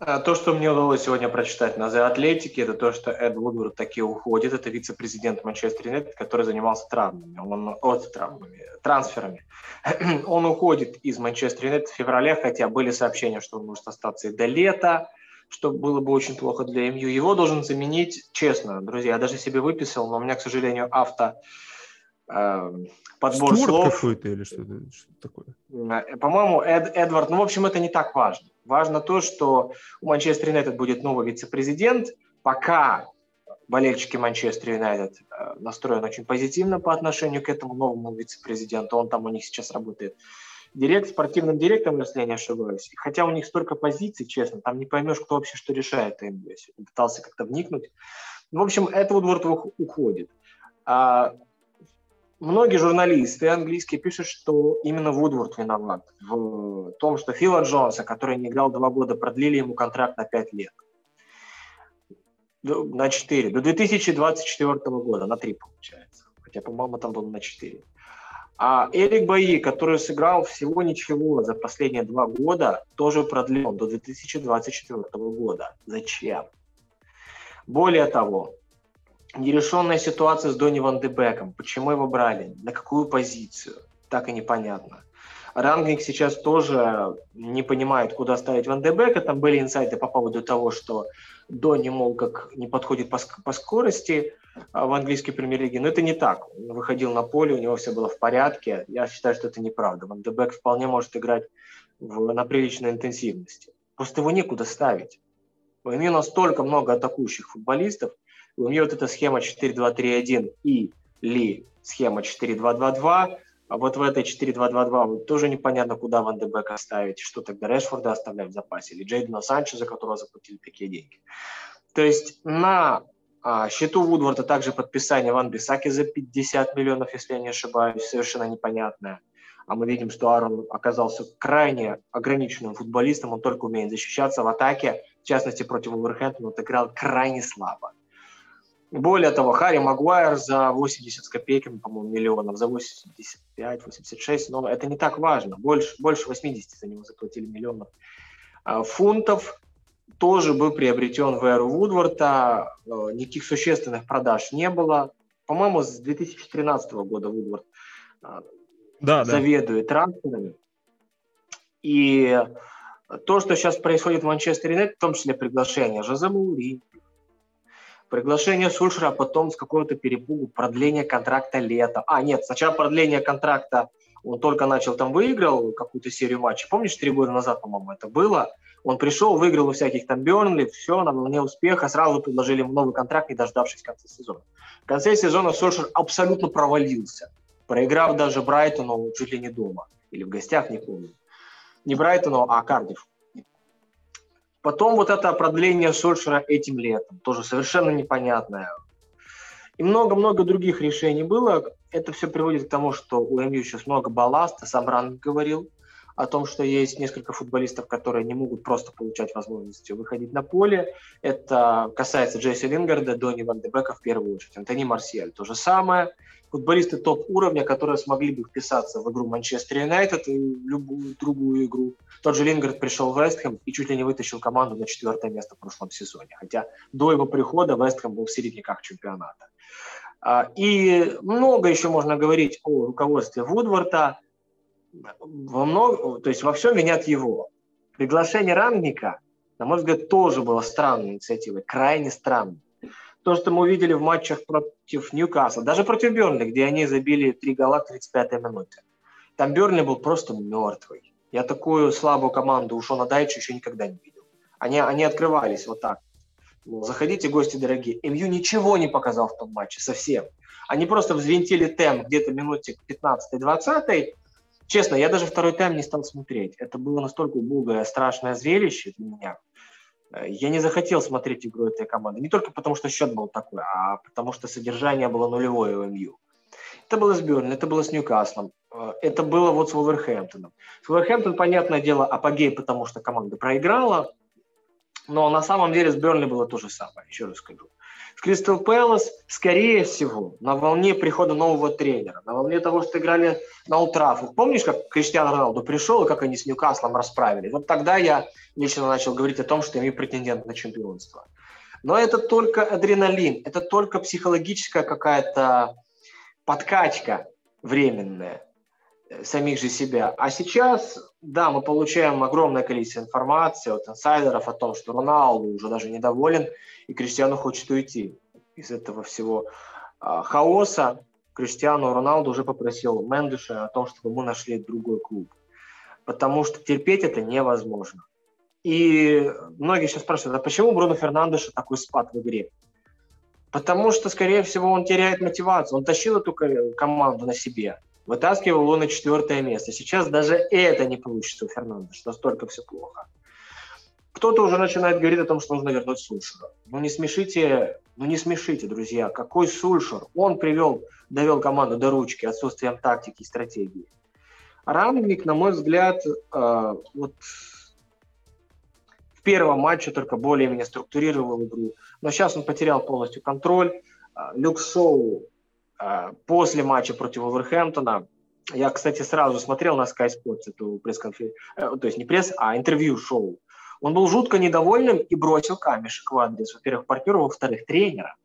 А, то, что мне удалось сегодня прочитать на The Athletic, это то, что Эд Вудвард таки уходит. Это вице-президент Манчестер Юнайтед, который занимался травмами. Он, от травмами, трансферами. он уходит из Манчестер Юнайтед в феврале, хотя были сообщения, что он может остаться и до лета, что было бы очень плохо для МЮ. Его должен заменить, честно, друзья, я даже себе выписал, но у меня, к сожалению, авто э, подбор Стюарт слов. какой-то или что-то, что такое? Э, по-моему, Эд, Эдвард, ну, в общем, это не так важно. Важно то, что у Манчестер Юнайтед будет новый вице-президент. Пока болельщики Манчестер Юнайтед э, настроены очень позитивно по отношению к этому новому вице-президенту. Он там у них сейчас работает директ, спортивным директором, если я не ошибаюсь. И хотя у них столько позиций, честно, там не поймешь, кто вообще что решает. Я пытался как-то вникнуть. В общем, это Вудворд уходит. А многие журналисты английские пишут, что именно Вудворд виноват в том, что Фила Джонса, который не играл два года, продлили ему контракт на пять лет. На четыре. До 2024 года, на три получается. Хотя, по-моему, там было на четыре. А Эрик Баи, который сыграл всего ничего за последние два года, тоже продлил до 2024 года. Зачем? Более того, Нерешенная ситуация с Донни Ван Дебеком. Почему его брали? На какую позицию? Так и непонятно. Рангник сейчас тоже не понимает, куда ставить Ван Дебека. Там были инсайты по поводу того, что Донни, мол, как не подходит по, по скорости а, в английской премьер-лиге. Но это не так. Он выходил на поле, у него все было в порядке. Я считаю, что это неправда. Ван Дебек вполне может играть в, на приличной интенсивности. Просто его некуда ставить. У него настолько много атакующих футболистов, у нее вот эта схема 4-2-3-1 и ли схема 4-2-2-2, а вот в этой 4-2-2-2 тоже непонятно, куда Ван де Бека ставить, что тогда Решфорда оставлять в запасе, или Джейдена Санчо, за которого заплатили такие деньги. То есть на а, счету Вудворда также подписание Ван Бисаки за 50 миллионов, если я не ошибаюсь, совершенно непонятное. А мы видим, что Аарон оказался крайне ограниченным футболистом, он только умеет защищаться в атаке, в частности против Уверхэмптона, он играл крайне слабо. Более того, Харри Магуайр за 80 с копейками, по-моему, миллионов, за 85-86, но это не так важно. Больше, больше 80 за него заплатили миллионов а, фунтов. Тоже был приобретен в эру Вудворта. А, никаких существенных продаж не было. По-моему, с 2013 года Вудворд а, да, заведует да. трансферами. И то, что сейчас происходит в Манчестере Юнайтед, в том числе приглашение Жозе Маури, Приглашение Сульшера, а потом с какого-то перепугу продление контракта лета. А, нет, сначала продление контракта, он только начал там, выиграл какую-то серию матчей. Помнишь, три года назад, по-моему, это было? Он пришел, выиграл у всяких там Бернли, все, на волне успеха, сразу предложили ему новый контракт, не дождавшись конца сезона. В конце сезона Сульшер абсолютно провалился, проиграв даже Брайтону чуть ли не дома. Или в гостях, не помню. Не Брайтону, а Кардив. Потом вот это продление Сольшера этим летом, тоже совершенно непонятное. И много-много других решений было. Это все приводит к тому, что у МЮ сейчас много балласта. Сам Ран говорил о том, что есть несколько футболистов, которые не могут просто получать возможности выходить на поле. Это касается Джейси Лингарда, Донни Ван Дебека в первую очередь. Антони Марсиаль то же самое футболисты топ-уровня, которые смогли бы вписаться в игру Манчестер Юнайтед и любую другую игру. Тот же Лингард пришел в Вестхэм и чуть ли не вытащил команду на четвертое место в прошлом сезоне. Хотя до его прихода Вестхэм был в середняках чемпионата. А, и много еще можно говорить о руководстве Вудворта. Во много, то есть во всем винят его. Приглашение Рангника, на мой взгляд, тоже было странной инициативой, крайне странной то, что мы увидели в матчах против Ньюкасла, даже против Бернли, где они забили три гола к 35-й минуте. Там Бернли был просто мертвый. Я такую слабую команду у Шона Дайча еще никогда не видел. Они, они открывались вот так. Ну, заходите, гости дорогие. МЮ ничего не показал в том матче совсем. Они просто взвинтили темп где-то минуте к 15-20. Честно, я даже второй тайм не стал смотреть. Это было настолько убогое, страшное зрелище для меня. Э, я не захотел смотреть игру этой команды. Не только потому, что счет был такой, а потому что содержание было нулевое у МЮ. Это было с Берн, это было с Ньюкаслом, э, это было вот с Вулверхэмптоном. С Вулверхэмптон, понятное дело, апогей, потому что команда проиграла, но на самом деле с Бернли было то же самое, еще раз скажу. В Кристал Пэлас, скорее всего, на волне прихода нового тренера, на волне того, что играли на Ултрафу. Помнишь, как Криштиану Роналду пришел и как они с Ньюкаслом расправили? Вот тогда я лично начал говорить о том, что они претендент на чемпионство. Но это только адреналин, это только психологическая какая-то подкачка временная самих же себя. А сейчас, да, мы получаем огромное количество информации от инсайдеров о том, что Роналду уже даже недоволен, и Криштиану хочет уйти из этого всего а, хаоса. Криштиану Роналду уже попросил Мендуша о том, чтобы мы нашли другой клуб. Потому что терпеть это невозможно. И многие сейчас спрашивают, а почему Бруно Фернандеша такой спад в игре? Потому что, скорее всего, он теряет мотивацию. Он тащил эту команду на себе вытаскивал его на четвертое место. Сейчас даже это не получится у Фернандеша, настолько все плохо. Кто-то уже начинает говорить о том, что нужно вернуть Сульшера. Ну не смешите, ну не смешите, друзья. Какой Сульшер? Он привел, довел команду до ручки отсутствием тактики и стратегии. Рангник, на мой взгляд, э, вот в первом матче только более-менее структурировал игру. Но сейчас он потерял полностью контроль. Э, Люк Шоу после матча против Уверхэмптона, я, кстати, сразу смотрел на Sky Sports эту пресс-конференцию, э, то есть не пресс, а интервью-шоу. Он был жутко недовольным и бросил камешек в адрес, во-первых, партнера, во-вторых, тренера.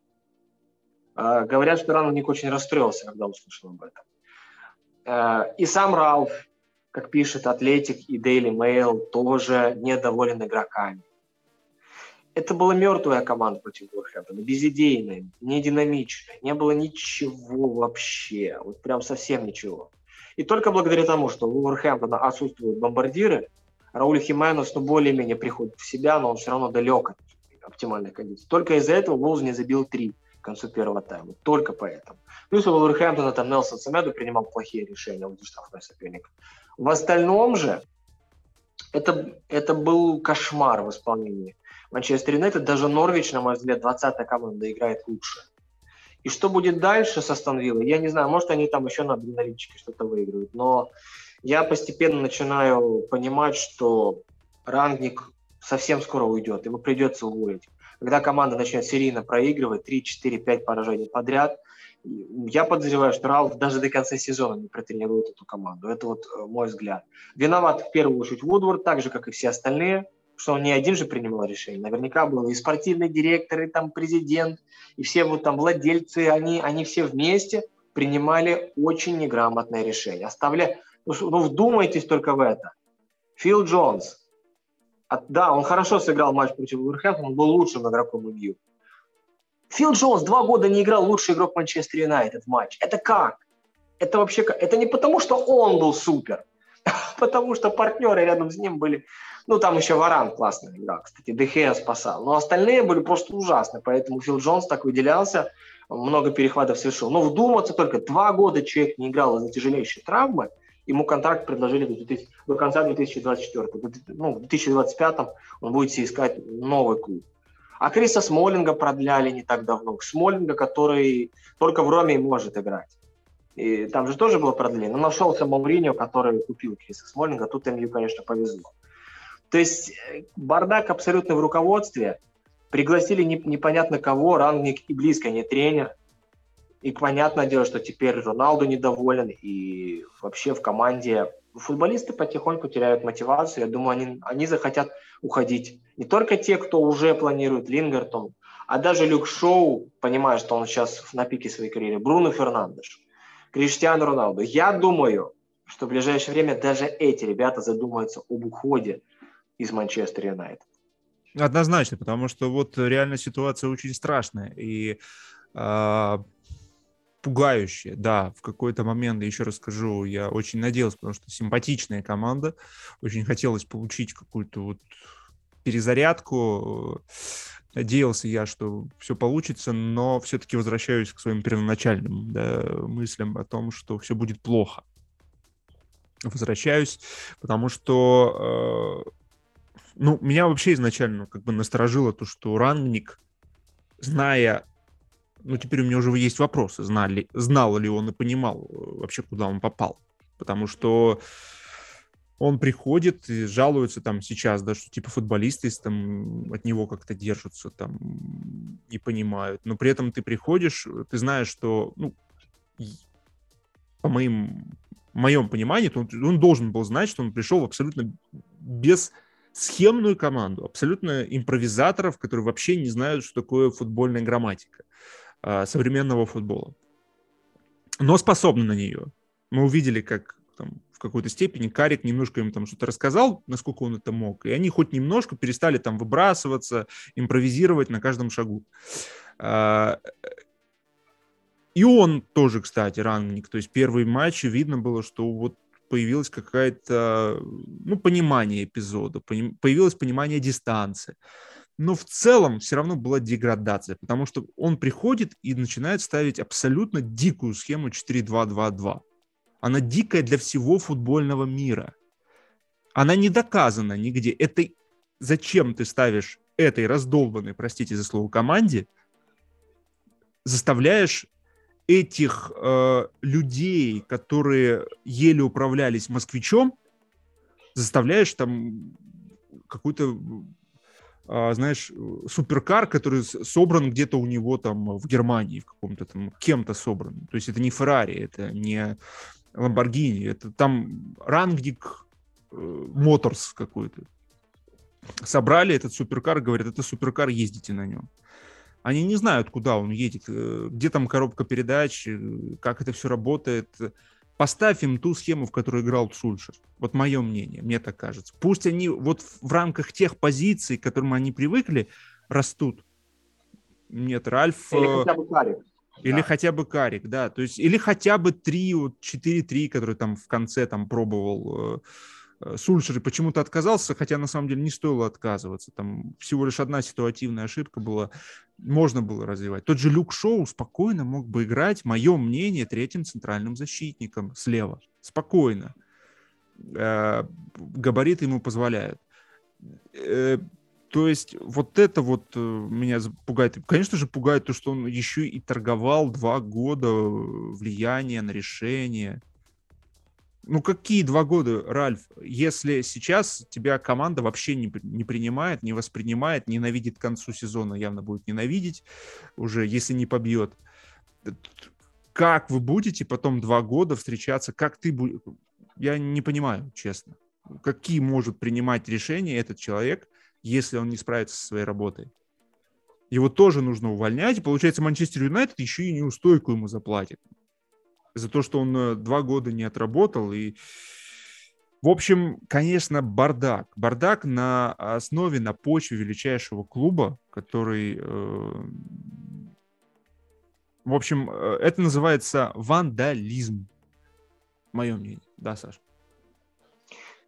Э, говорят, что Рангник очень расстроился, когда услышал об этом. Э, и сам Ралф, как пишет Атлетик и Daily Mail, тоже недоволен игроками. Это была мертвая команда против Вулверхэмптона, безидейная, не динамичная, не было ничего вообще, вот прям совсем ничего. И только благодаря тому, что у Вулверхэмптона отсутствуют бомбардиры, Рауль Хименес, ну, более-менее приходит в себя, но он все равно далек от оптимальной кондиции. Только из-за этого Волз не забил три к концу первого тайма. Только поэтому. Плюс у Вулверхэмптона там Нелсон Самеду принимал плохие решения, он штрафной соперник. В остальном же это, это был кошмар в исполнении Манчестер Юнайтед. Даже Норвич, на мой взгляд, 20-я команда играет лучше. И что будет дальше со Станвиллой, я не знаю. Может, они там еще на адреналинчике что-то выиграют. Но я постепенно начинаю понимать, что рангник совсем скоро уйдет, ему придется уволить. Когда команда начнет серийно проигрывать 3, 4, 5 поражений подряд, я подозреваю, что Ралф даже до конца сезона не протренирует эту команду. Это вот э, мой взгляд. Виноват в первую очередь Вудворд, так же, как и все остальные, что он не один же принимал решение. Наверняка был и спортивный директор, и там президент, и все вот там владельцы, они, они все вместе принимали очень неграмотное решение. Оставля... Ну, ну, вдумайтесь только в это. Фил Джонс. От, да, он хорошо сыграл матч против Уверхэмптона, он был лучшим игроком МЮ. Фил Джонс два года не играл лучший игрок Манчестер Юнайтед в матч. Это как? Это вообще как? Это не потому, что он был супер, потому что партнеры рядом с ним были... Ну, там еще Варан классная игра, кстати, Дехея спасал. Но остальные были просто ужасны, поэтому Фил Джонс так выделялся, много перехватов совершил. Но вдуматься только, два года человек не играл из-за тяжелейшей травмы, ему контракт предложили до, 2000, до конца 2024. Ну, в 2025 он будет искать новый клуб. А Криса Смолинга продляли не так давно. Смолинга, который только в Роме может играть. И там же тоже было продление. Но нашелся Мауриньо, который купил Криса Смолинга. Тут МЮ, конечно, повезло. То есть э, бардак абсолютно в руководстве. Пригласили непонятно кого, рангник и близко не тренер. И понятное дело, что теперь Роналду недоволен, и вообще в команде футболисты потихоньку теряют мотивацию. Я думаю, они, они захотят уходить. Не только те, кто уже планирует Лингертон, а даже Люк Шоу, понимая, что он сейчас на пике своей карьеры, Бруно Фернандеш, Криштиану Роналду. Я думаю, что в ближайшее время даже эти ребята задумаются об уходе из Манчестер Юнайтед. Однозначно, потому что вот реально ситуация очень страшная. И э, пугающее, да, в какой-то момент, еще расскажу, я очень надеялся, потому что симпатичная команда, очень хотелось получить какую-то вот перезарядку, надеялся я, что все получится, но все-таки возвращаюсь к своим первоначальным да, мыслям о том, что все будет плохо. Возвращаюсь, потому что, э, ну, меня вообще изначально как бы насторожило то, что Рангник, зная ну, теперь у меня уже есть вопросы, знали, знал ли он и понимал э, вообще, куда он попал. Потому что он приходит и жалуется там сейчас, да, что типа футболисты там от него как-то держатся, там, не понимают. Но при этом ты приходишь, ты знаешь, что, ну, по моим, моем понимании, он, он должен был знать, что он пришел абсолютно без схемную команду, абсолютно импровизаторов, которые вообще не знают, что такое футбольная грамматика. А, современного футбола. Но способны на нее. Мы увидели, как там, в какой-то степени Карик немножко им там что-то рассказал, насколько он это мог, и они хоть немножко перестали там выбрасываться, импровизировать на каждом шагу. А, и он тоже, кстати, ранник. То есть первый матч видно было, что вот появилось какое-то ну, понимание эпизода, появилось понимание дистанции но в целом все равно была деградация, потому что он приходит и начинает ставить абсолютно дикую схему 4-2-2-2. Она дикая для всего футбольного мира. Она не доказана нигде. Это зачем ты ставишь этой раздолбанной, простите за слово, команде, заставляешь этих э, людей, которые еле управлялись москвичом, заставляешь там какую-то а, знаешь, суперкар, который собран где-то у него там в Германии, в каком-то там, кем-то собран. То есть это не Феррари, это не Ламборгини, это там Рангник Моторс какой-то. Собрали этот суперкар, говорят, это суперкар, ездите на нем. Они не знают, куда он едет, э, где там коробка передач, э, как это все работает. Поставь им ту схему, в которой играл Сульшер. Вот мое мнение, мне так кажется. Пусть они вот в рамках тех позиций, к которым они привыкли, растут. Нет, Ральф... Или хотя бы Карик. Или да. хотя бы Карик, да. То есть, или хотя бы 3, вот 4-3, которые там в конце там пробовал Э, Сульшер почему-то отказался, хотя на самом деле не стоило отказываться. Там всего лишь одна ситуативная ошибка была, можно было развивать. Тот же Люк Шоу спокойно мог бы играть, мое мнение, третьим центральным защитником слева. Спокойно. Э, габариты ему позволяют. Э, то есть вот это вот меня пугает. Конечно же, пугает то, что он еще и торговал два года влияния на решение ну какие два года, Ральф, если сейчас тебя команда вообще не, не принимает, не воспринимает, ненавидит к концу сезона, явно будет ненавидеть уже, если не побьет. Как вы будете потом два года встречаться? Как ты будешь? Я не понимаю, честно. Какие может принимать решения этот человек, если он не справится со своей работой? Его тоже нужно увольнять. И получается, Манчестер Юнайтед еще и неустойку ему заплатит за то, что он э, два года не отработал. И, в общем, конечно, бардак. Бардак на основе, на почве величайшего клуба, который... Э, в общем, э, это называется вандализм. Мое мнение. Да, Саша?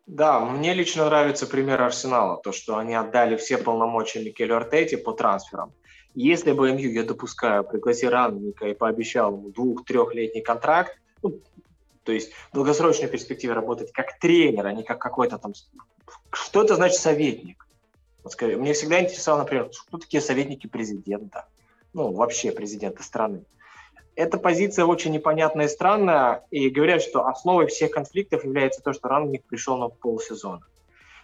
Да, мне лично нравится пример Арсенала, то, что они отдали все полномочия Микелю Артете по трансферам. Если бы МЮ, я допускаю, пригласил Ранника и пообещал ему двух-трехлетний контракт, ну, то есть в долгосрочной перспективе работать как тренер, а не как какой-то там... Что это значит советник? Вот скажи, мне всегда интересовало, например, кто такие советники президента? Ну, вообще президента страны. Эта позиция очень непонятная и странная, и говорят, что основой всех конфликтов является то, что Рангник пришел на полсезона.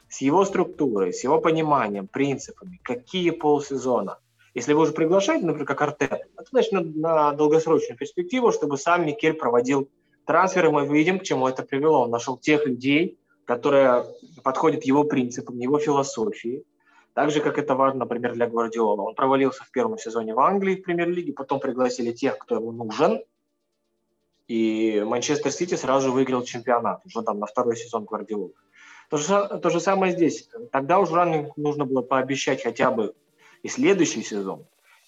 С его структурой, с его пониманием, принципами, какие полсезона – если вы уже приглашаете, например, как Артет, это значит на, на долгосрочную перспективу, чтобы сам Микель проводил трансферы, мы видим, к чему это привело. Он нашел тех людей, которые подходят его принципам, его философии. Так же, как это важно, например, для Гвардиола. Он провалился в первом сезоне в Англии в премьер-лиге, потом пригласили тех, кто ему нужен, и Манчестер Сити сразу выиграл чемпионат, уже там на второй сезон Гвардиолы. То же, то же самое здесь. Тогда уже нужно было пообещать хотя бы и следующий сезон,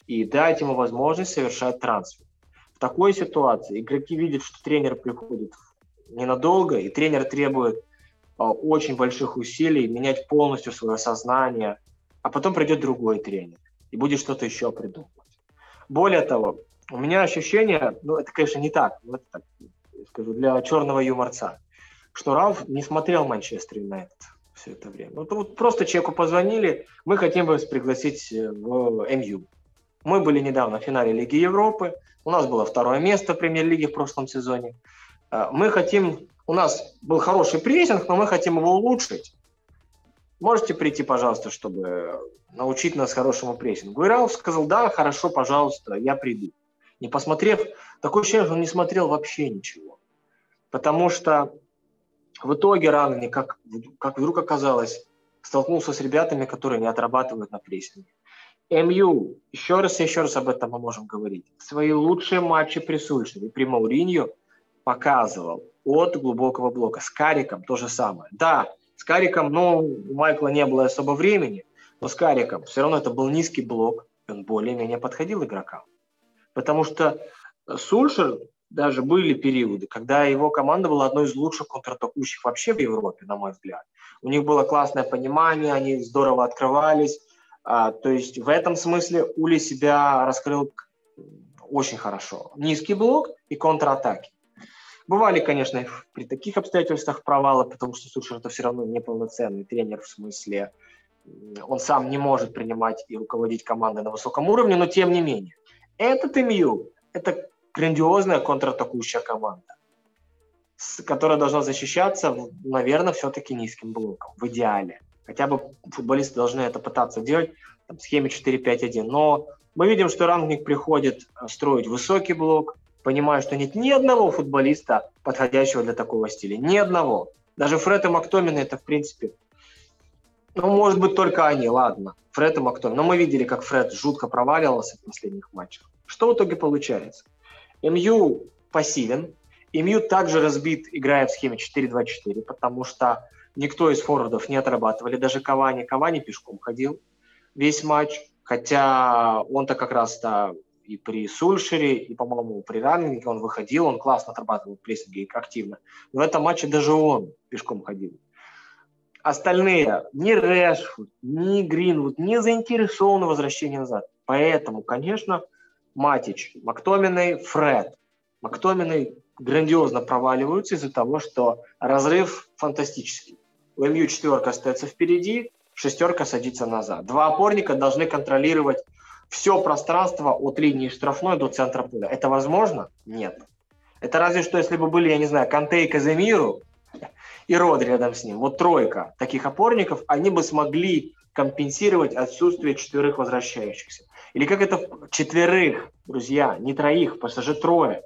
и дать ему возможность совершать трансфер. В такой ситуации игроки видят, что тренер приходит ненадолго, и тренер требует а, очень больших усилий менять полностью свое сознание, а потом придет другой тренер и будет что-то еще придумывать. Более того, у меня ощущение, ну это, конечно, не так, но это так, скажу, для черного юморца, что Ралф не смотрел Манчестер Юнайтед все это время. Вот, вот просто человеку позвонили, мы хотим вас пригласить э, в МЮ. Мы были недавно в финале Лиги Европы, у нас было второе место в премьер-лиге в прошлом сезоне. Э, мы хотим, у нас был хороший прессинг, но мы хотим его улучшить. Можете прийти, пожалуйста, чтобы научить нас хорошему прессингу. И Рауф сказал, да, хорошо, пожалуйста, я приду. Не посмотрев, ощущение, что он не смотрел вообще ничего. Потому что в итоге Рангни, как, как вдруг оказалось, столкнулся с ребятами, которые не отрабатывают на прессинге. МЮ, еще раз и еще раз об этом мы можем говорить, свои лучшие матчи при Сульшере, при Мауриньо показывал от глубокого блока. С Кариком то же самое. Да, с Кариком, ну, у Майкла не было особо времени, но с Кариком все равно это был низкий блок, и он более-менее подходил игрокам. Потому что Сульшер даже были периоды, когда его команда была одной из лучших контратакующих вообще в Европе, на мой взгляд. У них было классное понимание, они здорово открывались. А, то есть в этом смысле Ули себя раскрыл очень хорошо. Низкий блок и контратаки. Бывали, конечно, при таких обстоятельствах провалы, потому что Сушер это все равно неполноценный тренер в смысле он сам не может принимать и руководить командой на высоком уровне, но тем не менее. Этот МЮ – это грандиозная контратакующая команда, которая должна защищаться, наверное, все-таки низким блоком, в идеале. Хотя бы футболисты должны это пытаться делать там, в схеме 4-5-1. Но мы видим, что рангник приходит э, строить высокий блок, понимая, что нет ни одного футболиста, подходящего для такого стиля. Ни одного. Даже Фред и Мактомин это, в принципе, Ну, может быть, только они, ладно. Фред и Мактомин. Но мы видели, как Фред жутко проваливался в последних матчах. Что в итоге получается? МЮ пассивен. МЮ также разбит, играя в схеме 4-2-4, потому что никто из форвардов не отрабатывали. Даже Кавани. Кавани пешком ходил весь матч. Хотя он-то как раз-то и при Сульшере, и, по-моему, при Раннике он выходил, он классно отрабатывал в прессинге активно. Но в этом матче даже он пешком ходил. Остальные, ни Решфуд, ни Гринвуд не заинтересованы в возвращении назад. Поэтому, конечно, Матич, Мактоминой, Фред. Мактоминой грандиозно проваливаются из-за того, что разрыв фантастический. У МЮ четверка остается впереди, шестерка садится назад. Два опорника должны контролировать все пространство от линии штрафной до центра поля. Это возможно? Нет. Это разве что, если бы были, я не знаю, Канте и Каземиру, и Родри рядом с ним, вот тройка таких опорников, они бы смогли компенсировать отсутствие четверых возвращающихся. Или как это четверых, друзья, не троих, потому что же трое.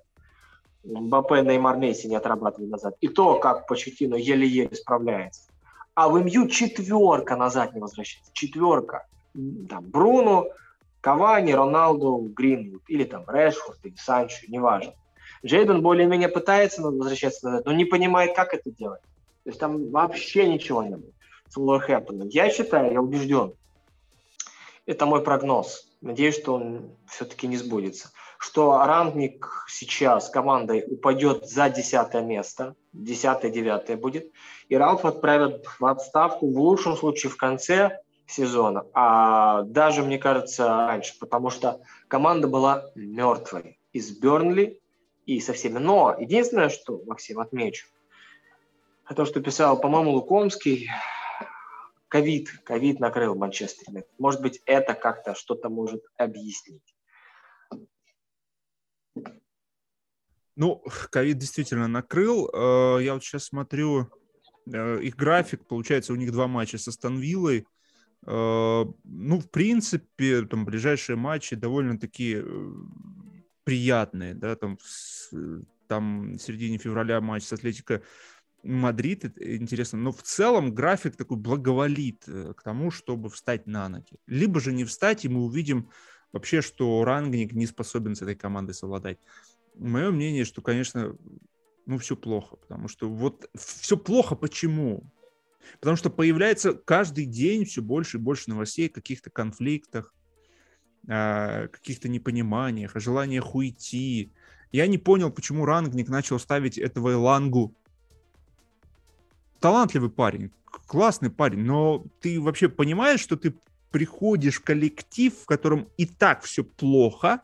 Мбаппе, Неймар, Месси не отрабатывали назад. И то, как Почетино еле-еле справляется. А в МЮ четверка назад не возвращается. Четверка. Там, Бруно, Кавани, Роналду, Гринвуд, или там Решфорд, или Санчо, неважно. Джейден более-менее пытается возвращаться назад, но не понимает, как это делать. То есть там вообще ничего не было с Уолверхэмптоном. Я считаю, я убежден, это мой прогноз. Надеюсь, что он все-таки не сбудется. Что рангник сейчас командой упадет за десятое место, десятое-девятое будет, и Ралф отправят в отставку в лучшем случае в конце сезона, а даже, мне кажется, раньше, потому что команда была мертвой из Бернли и со всеми. Но единственное, что, Максим, отмечу, то, что писал, по-моему, Лукомский, ковид, ковид накрыл Манчестер. Может быть, это как-то что-то может объяснить. Ну, ковид действительно накрыл. Э, я вот сейчас смотрю э, их график. Получается, у них два матча с Астон Виллой. Э, ну, в принципе, там ближайшие матчи довольно-таки приятные, да, там, там в середине февраля матч с Атлетико Мадрид, интересно, но в целом график такой благоволит э, к тому, чтобы встать на ноги. Либо же не встать, и мы увидим вообще, что Рангник не способен с этой командой совладать. Мое мнение, что, конечно, ну, все плохо, потому что вот все плохо почему? Потому что появляется каждый день все больше и больше новостей о каких-то конфликтах, о каких-то непониманиях, о желаниях уйти. Я не понял, почему Рангник начал ставить этого Элангу. Талантливый парень, классный парень, но ты вообще понимаешь, что ты приходишь в коллектив, в котором и так все плохо,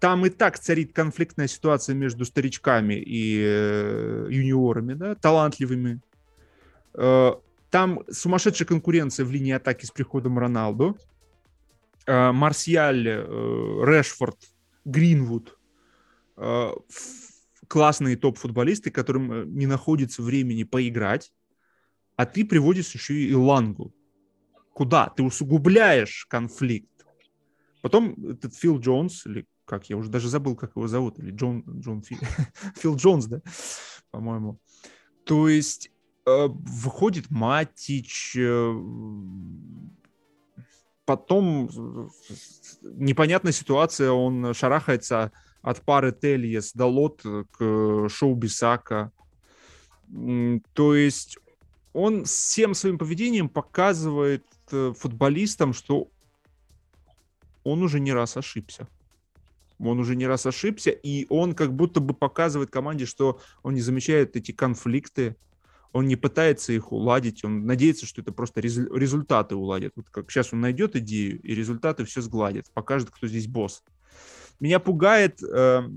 там и так царит конфликтная ситуация между старичками и э, юниорами, да, талантливыми, Э, там сумасшедшая конкуренция в линии атаки с приходом Роналду. Э, Марсиаль, э, Решфорд, Гринвуд. Классные топ-футболисты, которым не находится времени поиграть. А ты приводишь еще и Лангу. Куда? Ты усугубляешь конфликт. Потом этот Фил Джонс, или как, я уже даже забыл, как его зовут, или Джон, Джон Фил, Фил Джонс, да, по-моему. То есть Э, выходит Матич, э, потом непонятная ситуация, он шарахается от пары Тельес до Лот к шоу Бисака. То есть он всем своим поведением показывает э, футболистам, что он уже не раз ошибся. Он уже не раз ошибся, и он как будто бы показывает команде, что он не замечает эти конфликты, он не пытается их уладить, он надеется, что это просто результаты уладят. Вот как сейчас он найдет идею, и результаты все сгладят, покажет, кто здесь босс. Меня пугает, э,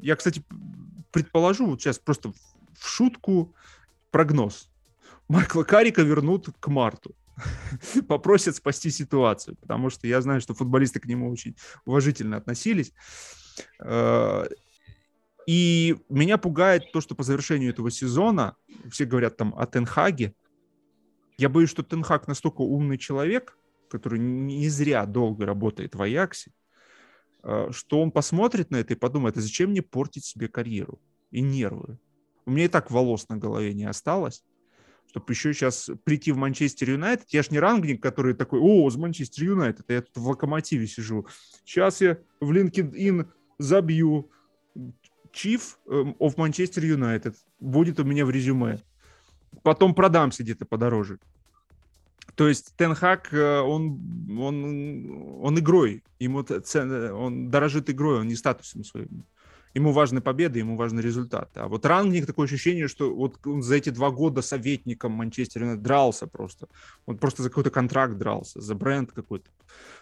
я, кстати, предположу, вот сейчас просто в шутку прогноз. Майкла Карика вернут к марту. Попросят спасти ситуацию, потому что я знаю, что футболисты к нему очень уважительно относились. И меня пугает то, что по завершению этого сезона, все говорят там о Тенхаге, я боюсь, что Тенхаг настолько умный человек, который не зря долго работает в Аяксе, э, что он посмотрит на это и подумает, а зачем мне портить себе карьеру и нервы? У меня и так волос на голове не осталось. чтобы еще сейчас прийти в Манчестер Юнайтед. Я ж не рангник, который такой, о, с Манчестер Юнайтед, я тут в локомотиве сижу. Сейчас я в LinkedIn забью Chief эм, of Manchester United. Будет у меня в резюме. Потом продамся где-то подороже. То есть Тенхак, э, он, он, он игрой, ему цен, он дорожит игрой, он не статусом своим. Ему важны победы, ему важны результаты. А вот Рангник такое ощущение, что вот он за эти два года советником Манчестер дрался просто. Он просто за какой-то контракт дрался, за бренд какой-то,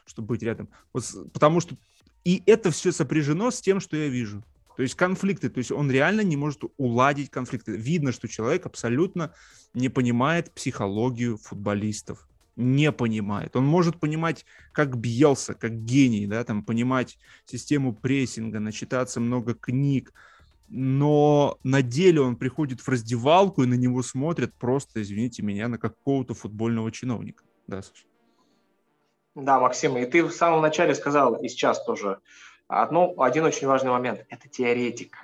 чтобы быть рядом. Вот, потому что и это все сопряжено с тем, что я вижу. То есть конфликты, то есть он реально не может уладить конфликты. Видно, что человек абсолютно не понимает психологию футболистов. Не понимает. Он может понимать, как бьелся, как гений, да, там, понимать систему прессинга, начитаться много книг, но на деле он приходит в раздевалку и на него смотрят просто, извините меня, на какого-то футбольного чиновника. Да, Саша? Да, Максим, и ты в самом начале сказал, и сейчас тоже, одно, один очень важный момент – это теоретика.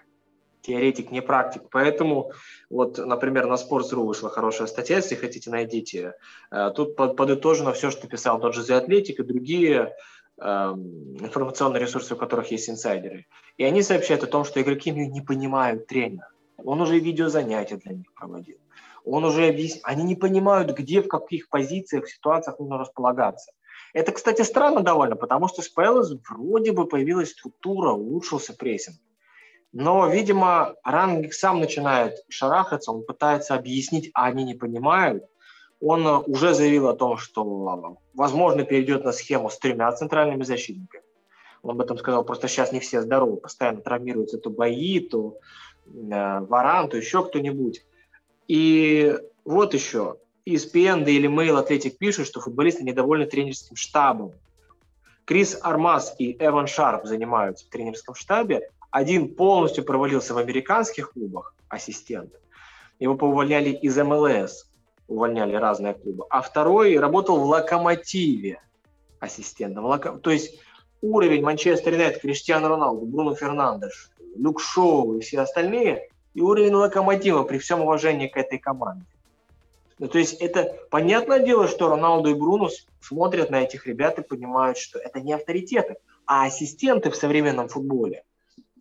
Теоретик, не практик. Поэтому, вот, например, на Sports.ru вышла хорошая статья, если хотите, найдите. Э, тут подытожено все, что писал тот же The Athletic и другие э, информационные ресурсы, у которых есть инсайдеры. И они сообщают о том, что игроки не понимают тренера. Он уже видеозанятия для них проводил. Он уже объяснил. Они не понимают, где, в каких позициях, ситуациях нужно располагаться. Это, кстати, странно довольно, потому что с Пэлас вроде бы появилась структура, улучшился прессинг. Но, видимо, Рангик сам начинает шарахаться, он пытается объяснить, а они не понимают. Он уже заявил о том, что, возможно, перейдет на схему с тремя центральными защитниками. Он об этом сказал, просто сейчас не все здоровы, постоянно травмируются то бои, то э, Варан, то еще кто-нибудь. И вот еще, ESPN, или Mail Athletic пишут, что футболисты недовольны тренерским штабом. Крис Армас и Эван Шарп занимаются в тренерском штабе. Один полностью провалился в американских клубах, ассистент. Его поувольняли из МЛС, увольняли разные клубы. А второй работал в Локомотиве ассистентом. То есть уровень Манчестер Юнайтед, Криштиану Роналду, Бруно Фернандеш, Люк Шоу и все остальные, и уровень Локомотива при всем уважении к этой команде. Ну, то есть это понятное дело, что Роналду и Бруно смотрят на этих ребят и понимают, что это не авторитеты, а ассистенты в современном футболе.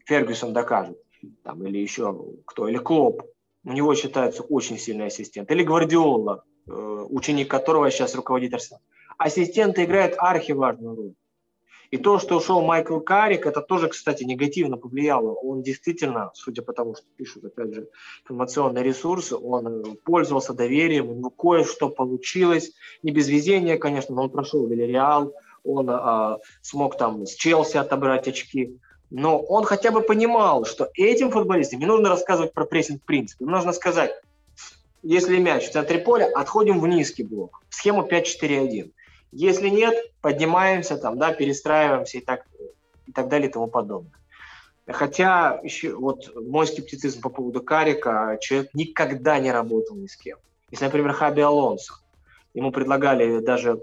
Фергюсон докажет. Там, или еще кто, или Клоп. У него считается очень сильный ассистент. Или Гвардиола, э, ученик которого сейчас руководит Арсеналом. Ассистенты играют архиважную роль. И то, что ушел Майкл Карик, это тоже, кстати, негативно повлияло. Он действительно, судя по тому, что пишут, опять же, информационные ресурсы, он э, пользовался доверием, у него кое-что получилось. Не без везения, конечно, но он прошел Вильяреал, он а, смог там с Челси отобрать очки. Но он хотя бы понимал, что этим футболистам не нужно рассказывать про прессинг в принципе. Нужно сказать, если мяч в центре поля, отходим в низкий блок, схему 5-4-1. Если нет, поднимаемся, там, да, перестраиваемся и так, и так далее и тому подобное. Хотя еще вот мой скептицизм по поводу Карика, человек никогда не работал ни с кем. Если, например, Хаби Алонсо, ему предлагали даже,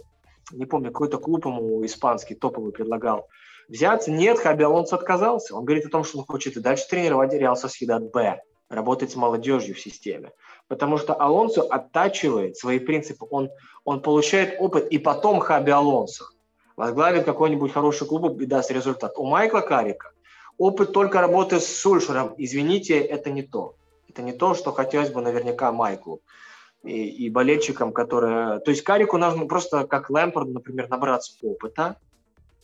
не помню, какой-то клуб ему испанский топовый предлагал взяться. Нет, Хаби Алонсо отказался. Он говорит о том, что он хочет и дальше тренировать Реал Сосьедад Б, работать с молодежью в системе потому что Алонсо оттачивает свои принципы, он, он получает опыт, и потом Хаби Алонсо возглавит какой-нибудь хороший клуб и даст результат. У Майкла Карика опыт только работы с Сульшером, извините, это не то. Это не то, что хотелось бы наверняка Майклу и, и болельщикам, которые... То есть Карику нужно просто, как Лэмпорд, например, набраться опыта,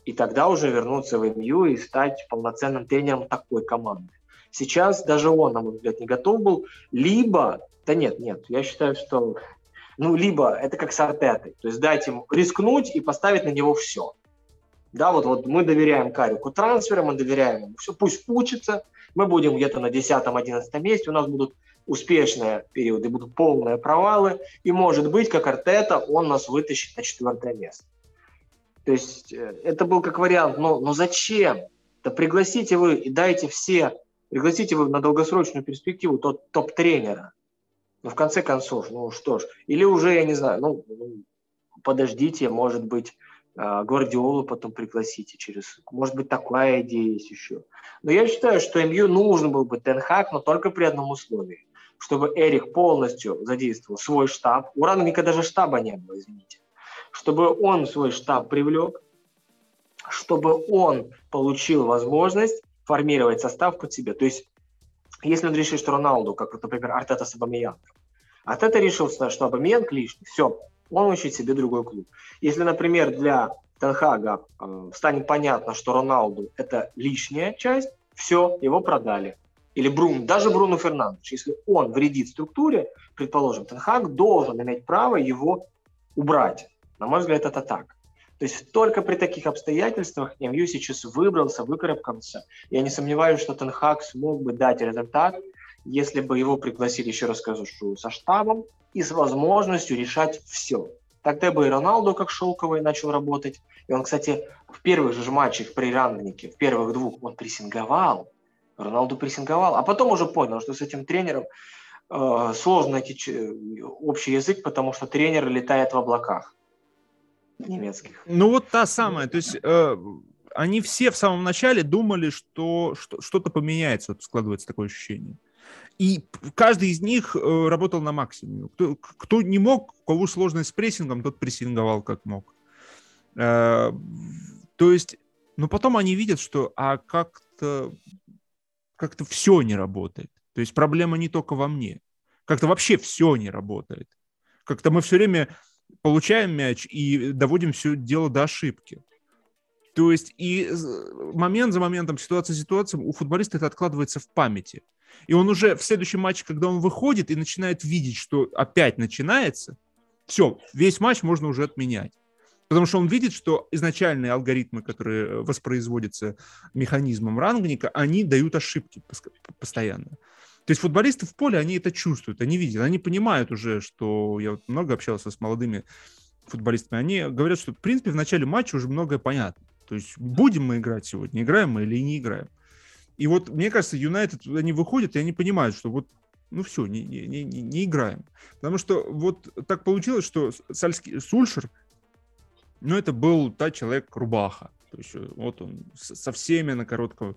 и тогда уже вернуться в МЮ и стать полноценным тренером такой команды. Сейчас даже он, на мой взгляд, не готов был. Либо да нет, нет, я считаю, что ну, либо это как с Артетой, то есть дать ему рискнуть и поставить на него все. Да, вот, вот мы доверяем Карику трансферам, мы доверяем ему все, пусть учится, мы будем где-то на 10-11 месте, у нас будут успешные периоды, будут полные провалы, и может быть, как Артета, он нас вытащит на четвертое место. То есть э, это был как вариант, но, но зачем? Да пригласите вы и дайте все, пригласите вы на долгосрочную перспективу тот топ-тренера, ну, в конце концов, ну что ж, или уже, я не знаю, ну, подождите, может быть, а, Гвардиолу потом пригласите через... Может быть, такая идея есть еще. Но я считаю, что МЮ нужен был бы Тенхак, но только при одном условии, чтобы Эрик полностью задействовал свой штаб. У Рангника даже штаба не было, извините. Чтобы он свой штаб привлек, чтобы он получил возможность формировать состав под себя. То есть, если он решит, что Роналду, как, например, Артета с Абамиянгом, Артета решил, что Абамиянг лишний, все, он ищет себе другой клуб. Если, например, для Тенхага э, станет понятно, что Роналду это лишняя часть, все, его продали. Или Брун, даже Бруно Фернандеш, если он вредит структуре, предположим, Тенхаг должен иметь право его убрать. На мой взгляд, это так. То есть только при таких обстоятельствах МЮ сейчас выбрался, выкарабкался. Я не сомневаюсь, что Тенхак смог бы дать результат, если бы его пригласили, еще раз скажу, со штабом и с возможностью решать все. Тогда бы и Роналду как шелковый начал работать. И он, кстати, в первых же матчах при Рангнике, в первых двух, он прессинговал. Роналду прессинговал. А потом уже понял, что с этим тренером э, сложно найти общий язык, потому что тренер летает в облаках немецких. Ну вот та самая, то есть э, они все в самом начале думали, что, что что-то поменяется, складывается такое ощущение. И каждый из них э, работал на максимуме. Кто, кто не мог, у кого сложность с прессингом, тот прессинговал как мог. Э, то есть, но потом они видят, что а как-то как-то все не работает. То есть проблема не только во мне. Как-то вообще все не работает. Как-то мы все время получаем мяч и доводим все дело до ошибки. То есть и момент за моментом, ситуация за ситуацией у футболиста это откладывается в памяти. И он уже в следующем матче, когда он выходит и начинает видеть, что опять начинается, все, весь матч можно уже отменять. Потому что он видит, что изначальные алгоритмы, которые воспроизводятся механизмом рангника, они дают ошибки постоянно. То есть футболисты в поле, они это чувствуют, они видят, они понимают уже, что я вот много общался с молодыми футболистами, они говорят, что в принципе в начале матча уже многое понятно. То есть будем мы играть сегодня, играем мы или не играем. И вот мне кажется, Юнайтед, они выходят, и они понимают, что вот ну все, не, не, не, не играем. Потому что вот так получилось, что Сальский, Сульшер, ну это был та человек-рубаха. То есть вот он со всеми на коротком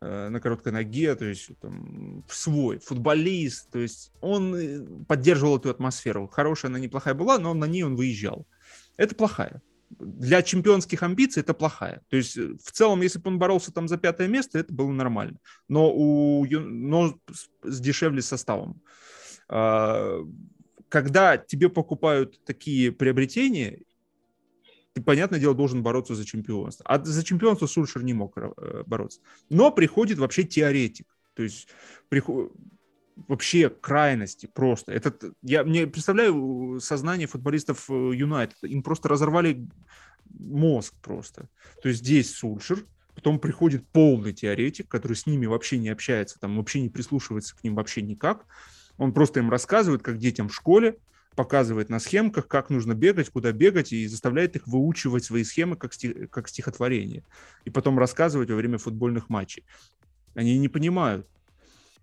на короткой ноге, то есть там, свой футболист, то есть он э, поддерживал эту атмосферу. Хорошая она, неплохая была, но на ней он выезжал. Это плохая. Для чемпионских амбиций это плохая. То есть э, в целом, если бы он боролся там за пятое место, это было нормально. Но, у, но с дешевле составом. А, когда тебе покупают такие приобретения, ты, понятное дело, должен бороться за чемпионство. А за чемпионство Сульшер не мог э, бороться. Но приходит вообще теоретик. То есть приход... вообще крайности просто. Это, я мне представляю сознание футболистов э, Юнайтед. Им просто разорвали мозг просто. То есть здесь Сульшер, потом приходит полный теоретик, который с ними вообще не общается, там вообще не прислушивается к ним вообще никак. Он просто им рассказывает, как детям в школе, показывает на схемках, как нужно бегать, куда бегать, и заставляет их выучивать свои схемы как, стих, как стихотворение. И потом рассказывать во время футбольных матчей. Они не понимают.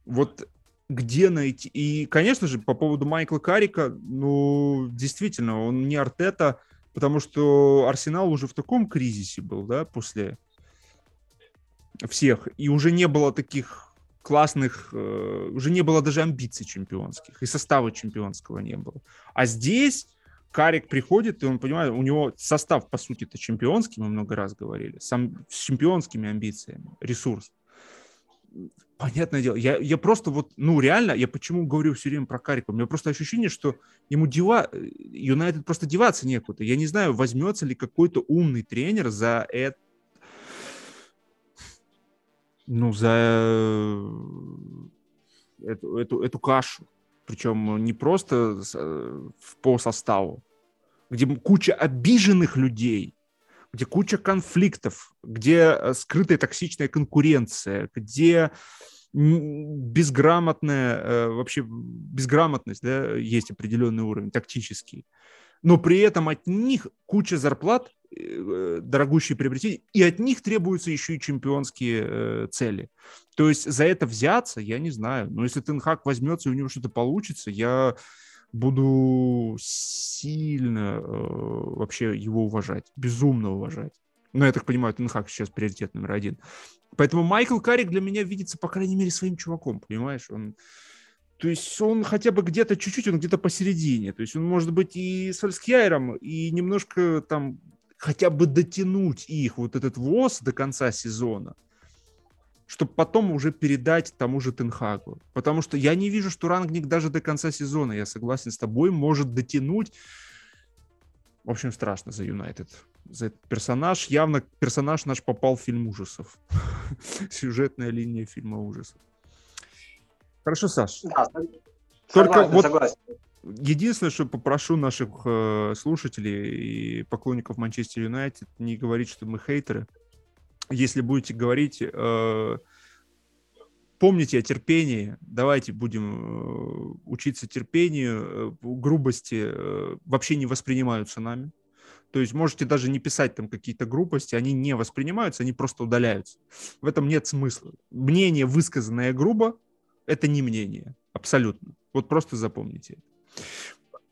Вот где найти... И, конечно же, по поводу Майкла Карика, ну, действительно, он не Артета, потому что Арсенал уже в таком кризисе был, да, после всех. И уже не было таких классных, э, уже не было даже амбиций чемпионских, и состава чемпионского не было. А здесь Карик приходит, и он понимает, у него состав, по сути, это чемпионский, мы много раз говорили, сам, с чемпионскими амбициями, ресурс. Понятное дело, я, я просто вот, ну реально, я почему говорю все время про Карика, у меня просто ощущение, что ему дева, Юнайтед просто деваться некуда. Я не знаю, возьмется ли какой-то умный тренер за это ну, за э, эту, эту, эту кашу. Причем не просто э, по составу, где куча обиженных людей, где куча конфликтов, где э, скрытая токсичная конкуренция, где безграмотная, вообще безграмотность, да, есть определенный уровень тактический. Но при этом от них куча зарплат дорогущие приобретения, и от них требуются еще и чемпионские э, цели. То есть за это взяться, я не знаю. Но если Тенхак возьмется и у него что-то получится, я буду сильно э, вообще его уважать, безумно уважать. Но я так понимаю, Тенхак сейчас приоритет номер один. Поэтому Майкл Карик для меня видится, по крайней мере, своим чуваком, понимаешь? Он То есть он хотя бы где-то чуть-чуть, он где-то посередине. То есть он может быть и с Альскьяйром, и немножко там хотя бы дотянуть их, вот этот ВОЗ до конца сезона, чтобы потом уже передать тому же Тенхагу. Потому что я не вижу, что Рангник даже до конца сезона, я согласен с тобой, может дотянуть. В общем, страшно за Юнайтед. За этот персонаж. Явно персонаж наш попал в фильм ужасов. Сюжетная линия фильма ужасов. Хорошо, Саш. Да, Только согласен, вот согласен. Единственное, что попрошу наших э, слушателей и поклонников Манчестер Юнайтед не говорить, что мы хейтеры. Если будете говорить, э, помните о терпении. Давайте будем э, учиться терпению. Грубости вообще не воспринимаются нами. То есть можете даже не писать там какие-то грубости, они не воспринимаются, они просто удаляются. В этом нет смысла. Мнение, высказанное грубо, это не мнение. Абсолютно. Вот просто запомните.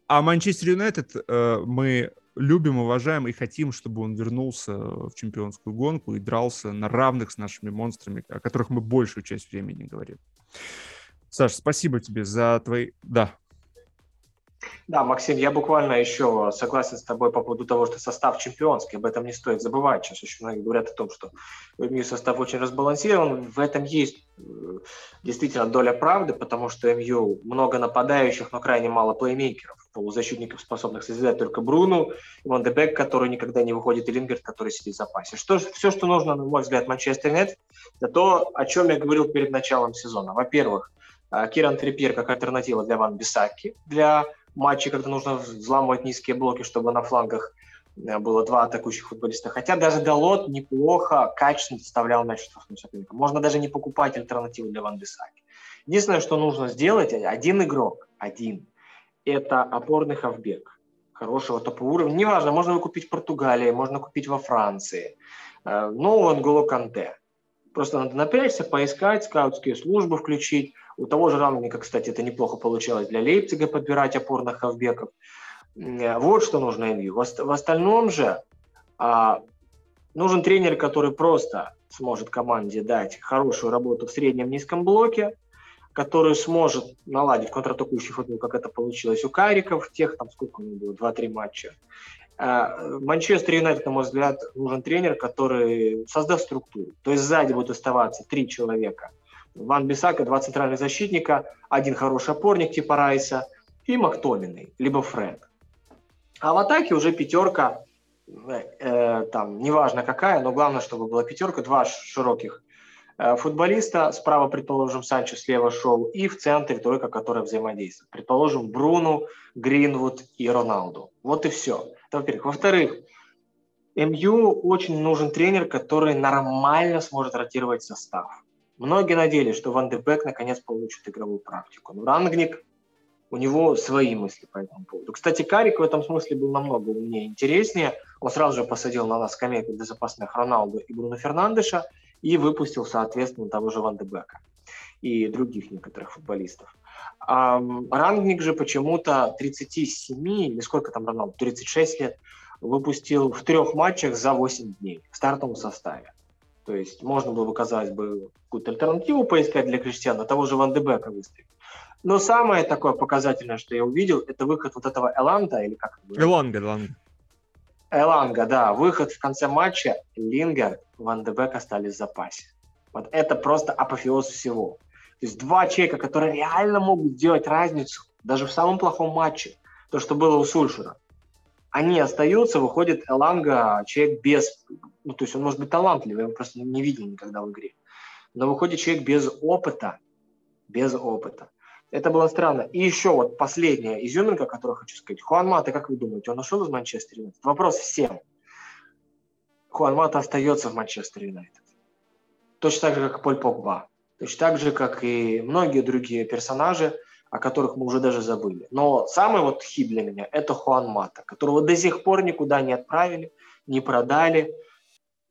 А Манчестер Юнайтед э, мы любим, уважаем и хотим, чтобы он вернулся в чемпионскую гонку и дрался на равных с нашими монстрами, о которых мы большую часть времени говорим. Саш, спасибо тебе за твои... Да, да, Максим, я буквально еще согласен с тобой по поводу того, что состав чемпионский, об этом не стоит забывать. Сейчас очень многие говорят о том, что МЮ состав очень разбалансирован. В этом есть э, действительно доля правды, потому что МЮ много нападающих, но крайне мало плеймейкеров. Полузащитников, способных созидать только Бруну, Ван Дебек, который никогда не выходит, и Лингерт, который сидит в запасе. Что, все, что нужно, на мой взгляд, Манчестер нет, это то, о чем я говорил перед началом сезона. Во-первых, э, Киран Трипьер как альтернатива для Ван Бисаки, для матчи, когда нужно взламывать низкие блоки, чтобы на флангах э, было два атакующих футболиста. Хотя даже Далот неплохо, качественно доставлял мяч штрафным соперникам. Можно даже не покупать альтернативу для Ван Бисаки. Единственное, что нужно сделать, один игрок, один, это опорный хавбек хорошего топового уровня. Неважно, можно его купить в Португалии, можно купить во Франции. Э, но он Голо Канте. Просто надо напрячься, поискать, скаутские службы включить. У того же Рамника, кстати, это неплохо получалось для Лейпцига подбирать опорных хавбеков. Э, вот что нужно МЮ. В остальном же а, нужен тренер, который просто сможет команде дать хорошую работу в среднем низком блоке, который сможет наладить контратакующий футбол, как это получилось у Кариков, тех там сколько у него было, 2-3 матча. Э, Манчестер Юнайтед, на мой взгляд, нужен тренер, который создаст структуру. То есть сзади будут оставаться три человека. Ван Бисака, два центральных защитника, один хороший опорник типа Райса и Мактоминой, либо Фред. А в атаке уже пятерка, э, там, неважно какая, но главное, чтобы была пятерка, два широких Э, футболиста, справа, предположим, Санчо, слева шел, и в центре тройка, которая взаимодействует. Предположим, Бруну, Гринвуд и Роналду. Вот и все. Во-первых. Во-вторых, МЮ очень нужен тренер, который нормально сможет ротировать состав. Многие надеялись, что Ван де наконец получит игровую практику. Но Рангник, у него свои мысли по этому поводу. Кстати, Карик в этом смысле был намного умнее, интереснее. Он сразу же посадил на нас скамейку для запасных Роналду и Бруно Фернандеша – и выпустил, соответственно, того же Ван Дебека и других некоторых футболистов. А Рангник же почему-то 37 или сколько там Роналду, 36 лет, выпустил в трех матчах за 8 дней в стартовом составе. То есть можно было бы, казалось бы, какую-то альтернативу поискать для Криштиана, того же Ван Дебека выставить. Но самое такое показательное, что я увидел, это выход вот этого Эланда, или как Эланга, Эланга. Эланга, да, выход в конце матча, Лингер, Ван де Бек остались в запасе. Вот это просто апофеоз всего. То есть два человека, которые реально могут сделать разницу, даже в самом плохом матче, то, что было у Сульшера. Они остаются, выходит Эланга, человек без... Ну, то есть он может быть талантливый, я его просто не видел никогда в игре. Но выходит человек без опыта, без опыта. Это было странно. И еще вот последняя изюминка, которую хочу сказать. Хуан Мата, как вы думаете, он ушел из Манчестер Юнайтед? Вопрос всем. Хуан Мата остается в Манчестер Юнайтед. Точно так же, как Поль Погба. Точно так же, как и многие другие персонажи, о которых мы уже даже забыли. Но самый вот хит для меня – это Хуан Мата, которого до сих пор никуда не отправили, не продали –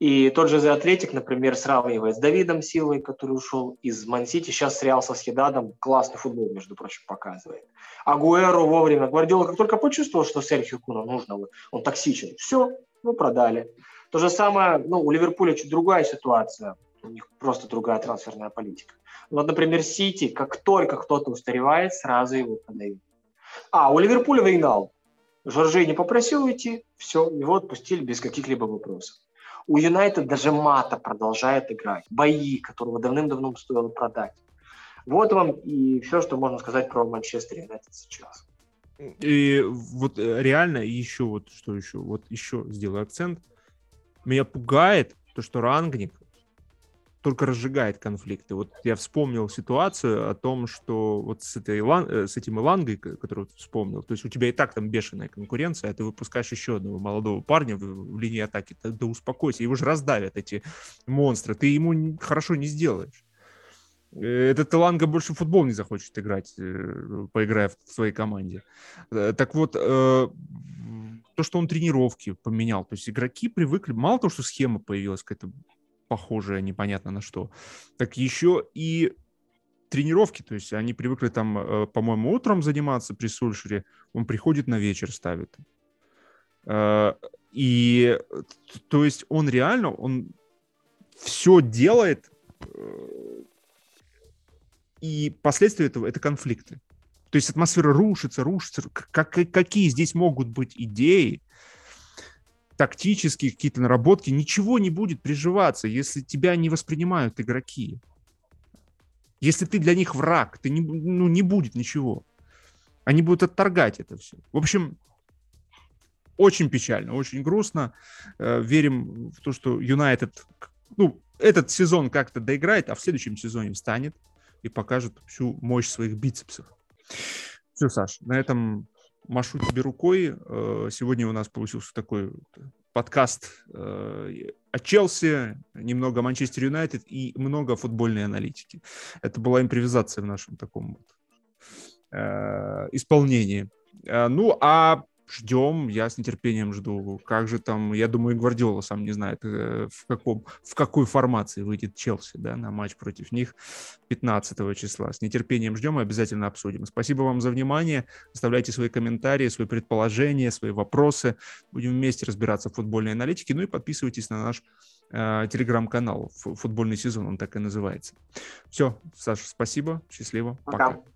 и тот же The Athletic, например, сравнивает с Давидом Силой, который ушел из Мансити, сейчас с Реал Сосхедадом классный футбол, между прочим, показывает. Агуэру вовремя. Гвардиола как только почувствовал, что Серхио Куна нужно, он токсичен, все, ну, продали. То же самое, ну, у Ливерпуля чуть другая ситуация. У них просто другая трансферная политика. Вот, например, Сити, как только кто-то устаревает, сразу его продают. А, у Ливерпуля Вейнал. Жоржей не попросил уйти, все, его отпустили без каких-либо вопросов. У Юнайтед даже Мата продолжает играть. Бои, которого давным-давно стоило продать. Вот вам и все, что можно сказать про Манчестер Юнайтед сейчас. И вот э, реально еще вот что еще, вот еще сделаю акцент. Меня пугает то, что Рангник только разжигает конфликты. Вот я вспомнил ситуацию о том, что вот с, этой, э, с этим Илангой, которую вспомнил, то есть у тебя и так там бешеная конкуренция, а ты выпускаешь еще одного молодого парня в, в линии атаки, да, да успокойся, его же раздавят эти монстры, ты ему хорошо не сделаешь. Э, этот Иланга больше в футбол не захочет играть, э, поиграя в своей команде. Так вот, то, что он тренировки поменял, то есть игроки привыкли, мало того, что схема появилась какая-то похожее непонятно на что, так еще и тренировки, то есть они привыкли там, э, по-моему, утром заниматься при Сульшере, он приходит на вечер, ставит. Э, и то есть он реально, он все делает, э, и последствия этого — это конфликты. То есть атмосфера рушится, рушится. Как, какие здесь могут быть идеи, тактические какие-то наработки, ничего не будет приживаться, если тебя не воспринимают игроки. Если ты для них враг, ты не, ну, не будет ничего. Они будут отторгать это все. В общем, очень печально, очень грустно. Э, верим в то, что Юнайтед, ну, этот сезон как-то доиграет, а в следующем сезоне встанет и покажет всю мощь своих бицепсов. Все, Саш, на этом машу тебе рукой. Э, сегодня у нас получился такой подкаст э, о Челси, немного Манчестер Юнайтед и много футбольной аналитики. Это была импровизация в нашем таком вот э, исполнении. Ну, а ждем, я с нетерпением жду. Как же там, я думаю, Гвардиола сам не знает, э, в, каком, в какой формации выйдет Челси да, на матч против них 15 числа. С нетерпением ждем и обязательно обсудим. Спасибо вам за внимание. Оставляйте свои комментарии, свои предположения, свои вопросы. Будем вместе разбираться в футбольной аналитике. Ну и подписывайтесь на наш э, телеграм-канал. Футбольный сезон, он так и называется. Все, Саша, спасибо. Счастливо. Пока. Пока.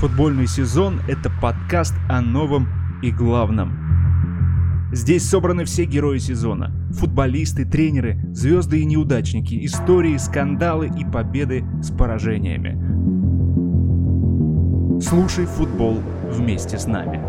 Футбольный сезон – это подкаст о новом и главном. Здесь собраны все герои сезона. Футболисты, тренеры, звезды и неудачники, истории, скандалы и победы с поражениями. Слушай футбол вместе с нами.